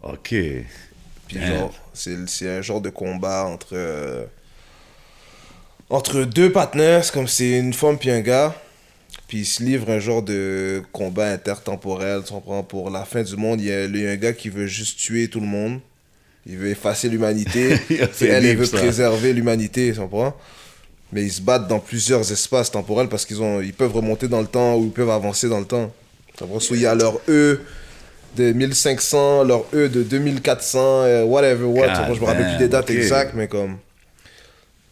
Ok. Puis Damn. genre, c'est c'est un genre de combat entre. euh, entre deux partenaires, c'est comme c'est une femme puis un gars. Puis ils se livrent un genre de combat intertemporel, tu comprends? Pour la fin du monde, il y, a, il y a un gars qui veut juste tuer tout le monde. Il veut effacer l'humanité. Et elle, elle veut ça. préserver l'humanité, tu comprends? Mais ils se battent dans plusieurs espaces temporels parce qu'ils ont, ils peuvent remonter dans le temps ou ils peuvent avancer dans le temps. Il y a leur E de 1500, leur E de 2400, euh, whatever, what. Comprends? Je me rappelle plus des dates exactes, mais comme.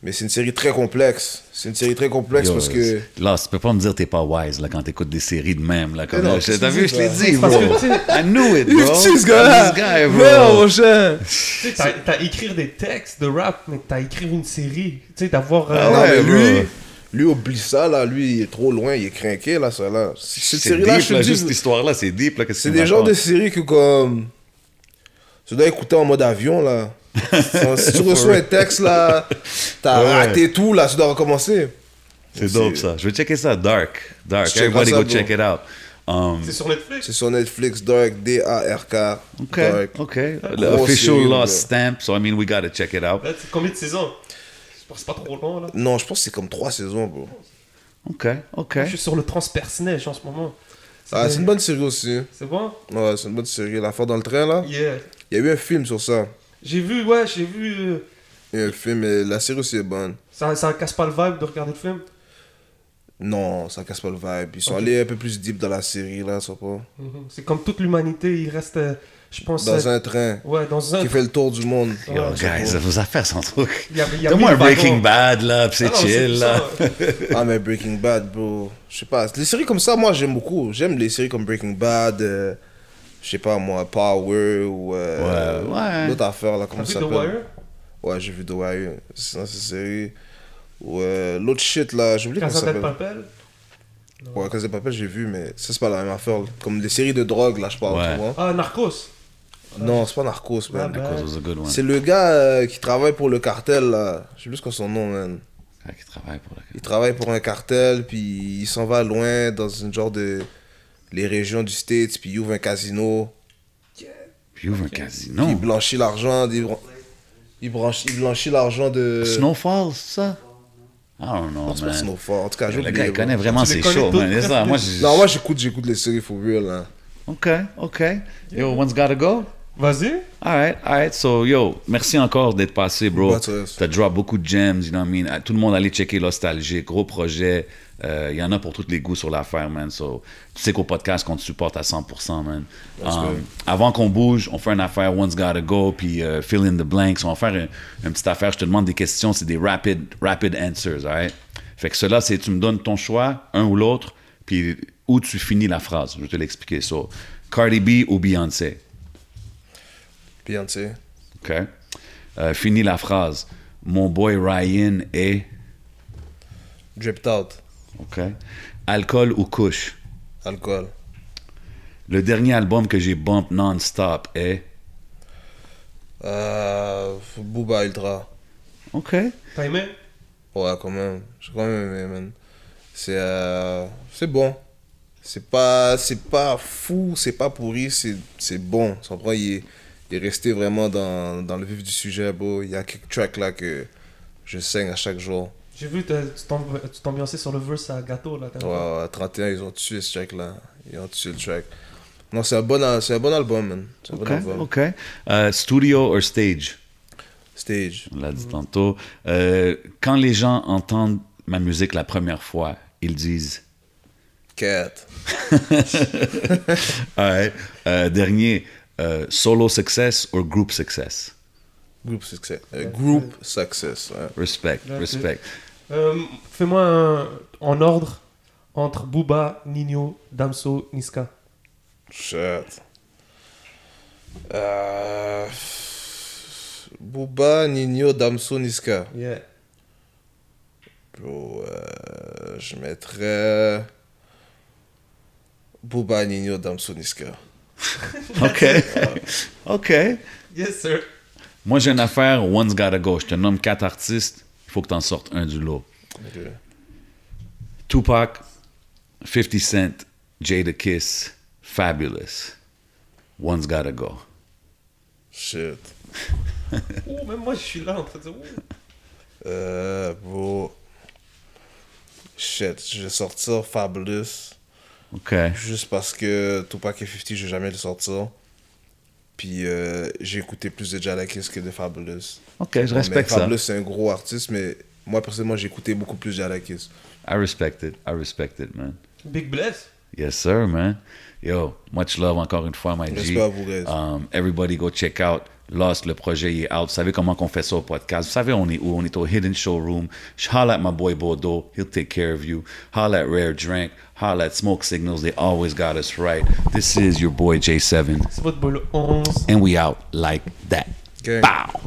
Mais c'est une série très complexe. C'est une série très complexe Yo, parce que. Là, tu peux pas me dire que t'es pas wise là, quand t'écoutes des séries de même. Là, comme non, là, T'as vu, je l'ai dit, Parce bro. que, tu sais, I knew it, bro. You see this guy? This guy, bro. Non, mon cher! Tu sais, t'as, t'as écrire des textes de rap, mais t'as écrire une série. Tu sais, d'avoir. euh, Ah non, mais lui, bro. lui, oublie ça, là. Lui, il est trop loin, il est craqué, là, ça, là. Cette C'est série-là, deep, je te là, dis, juste cette histoire-là, c'est deep. là, qu'est-ce C'est des genres de séries que, comme. Tu dois écouter en mode avion, là. si tu reçois un texte, là, t'as Ouais. raté tout, là, tu dois recommencer. C'est dope, ça. Je vais checker ça, Dark. Dark. Everybody go check it out. Um, C'est sur Netflix? C'est sur Netflix, Dark, D-A-R-K. OK, Dark. OK. The official série, lost stamp, so I mean, we gotta check it out. Combien de saisons? Je pense pas trop long, là. Non, je pense que c'est comme trois saisons, bro. OK, OK. Je suis sur le transpersonnage en ce moment. Ah, c'est une bonne série aussi. C'est bon? Ouais, c'est une bonne série. La fois dans le train, là. Yeah. Il y a eu un film sur ça. J'ai vu, ouais, j'ai vu. euh, Il y a eu un film, mais la série aussi est bonne. Ça, ça casse pas le vibe de regarder le film? Non, ça casse pas le vibe. Ils sont allés un peu plus deep dans la série, là, ça pas. Mhm. C'est comme toute l'humanité, il reste, euh, je pense. Dans euh, un train Ouais, dans un. qui fait le tour du monde. Ouais, Yo, c'est guys, vos affaires sont trop... Donne-moi un Breaking. Bad, là, Ah c'est non, chill, là. ça. Ah, mais Breaking Bad, bro. Je sais pas. Les séries comme ça, moi, j'aime beaucoup. J'aime les séries comme Breaking Bad. euh, je sais pas, moi, Power ou. euh, Ouais, ouais. L'autre affaire, là, comment ça s'appelle? Ouais, j'ai vu The Wire. C'est dans cette série. Ou euh, l'autre shit, là, j'ai oublié comment ça s'appelle. Papel? Ouais, Casa de Papel, j'ai vu, mais ça, c'est pas la même affaire. Comme des séries de drogue, là, je parle, Ouais. Ah, Narcos. Non, c'est pas Narcos, man. Because it was a good one. C'est le gars euh, qui travaille pour le cartel, là. Je sais plus ce que son nom, man. Ah, qui travaille pour la... Il travaille pour un cartel, puis il s'en va loin dans une genre de. Les régions du States, puis il ouvre un casino. Puis il ouvre un Puis casino. il blanchit l'argent. Il, bran- il, branche- il blanchit l'argent de. Snowfall, c'est ça? I don't know, C'est pas man. Snowfall. En tout cas, Le gars, il connaît vraiment ses shows, man. C'est ça, moi, Non, moi j'écoute, j'écoute les séries for real, là. OK, OK. Yo, one's gotta go? Vas-y. Alright, alright. So, yo, merci encore d'être passé, bro. T'as drop beaucoup de gems, you know what I mean? Tout le monde allait checker Nostalgie, gros projet. Euh, Il y en a pour tous les goûts sur l'affaire, man. So, tu sais qu'au podcast, qu'on te supporte à 100%, man. Um, avant qu'on bouge, on fait une affaire One's Gotta Go, puis euh, fill in the blanks. On va faire une, une petite affaire. Je te demande des questions, c'est des rapid, rapid answers, alright? Fait que cela, c'est tu me donnes ton choix, un ou l'autre, puis où tu finis la phrase. Je vais te l'expliquer. So, Cardi B ou Beyoncé? Beyoncé. OK. Euh, finis la phrase. Mon boy Ryan est. Dripped out. OK. Alcool ou couche? Alcool. Le dernier album que j'ai bump non-stop est? Euh, Booba Ultra. OK. T'as aimé? Ouais, quand même. J'ai quand même aimé, man. C'est euh, c'est bon. C'est pas, c'est pas fou, c'est pas pourri, c'est c'est bon. Il est, il est resté vraiment dans, dans le vif du sujet, bro. Il y a quelques tracks là que je saigne à chaque jour. J'ai vu, tu t'amb- tu t'ambiançais sur le verse à gâteau là. Ouais, ouais, 31, ils ont tué ce track là. Ils ont tué le track. Non, c'est un, bon, un bon album, man. C'est un OK, bon album. OK. Euh, studio or stage? Stage. On l'a dit tantôt. Euh, quand les gens entendent ma musique la première fois, ils disent... Cat. Alright. Euh, dernier, euh, solo success or group success? Group success. Euh, group success. ouais. Respect, That's respect. Euh, Fais-moi un- en ordre entre Booba, Nino, Damso, Niska. Shit. Euh... Booba, Nino, Damso, Niska. Yeah. Bro, euh, je mettrais Booba, Nino, Damso, Niska. OK. OK. Yes, sir. Moi, j'ai une affaire, one's gotta go. Je te nomme quatre artistes, il faut que tu en sortes un du lot. Tupac, 50 Cent, Jada Kiss, Fabulous. One's gotta go. Shit. Oh, même moi, je suis là en train de dire. ouh. Euh, bro. Shit, je vais sortir Fabulous. OK. Juste parce que Tupac et 50, je vais jamais le sortir. Puis euh, j'ai écouté plus de Jadakiss que de Fabulous. OK, je Mais respecte ça. Fabulous, c'est un gros artiste, mais moi, personnellement, j'ai écouté beaucoup plus Jadakiss. I respect it. I respect it, man. Big Bless? Yes, sir, man. Yo, much love encore une fois, my G. Respect à vous, guys. Um, everybody go check out Lost, le projet il est out. Vous savez comment qu'on fait ça au podcast. Vous savez on est où? On est au Hidden Showroom. Holla at my boy Bordeaux. He'll take care of you. Holla at Rare Drink. Holla at Smoke Signals. They always got us right. This is your boy J7. C'est votre boy le 11. And we out like that. Gang. Bow.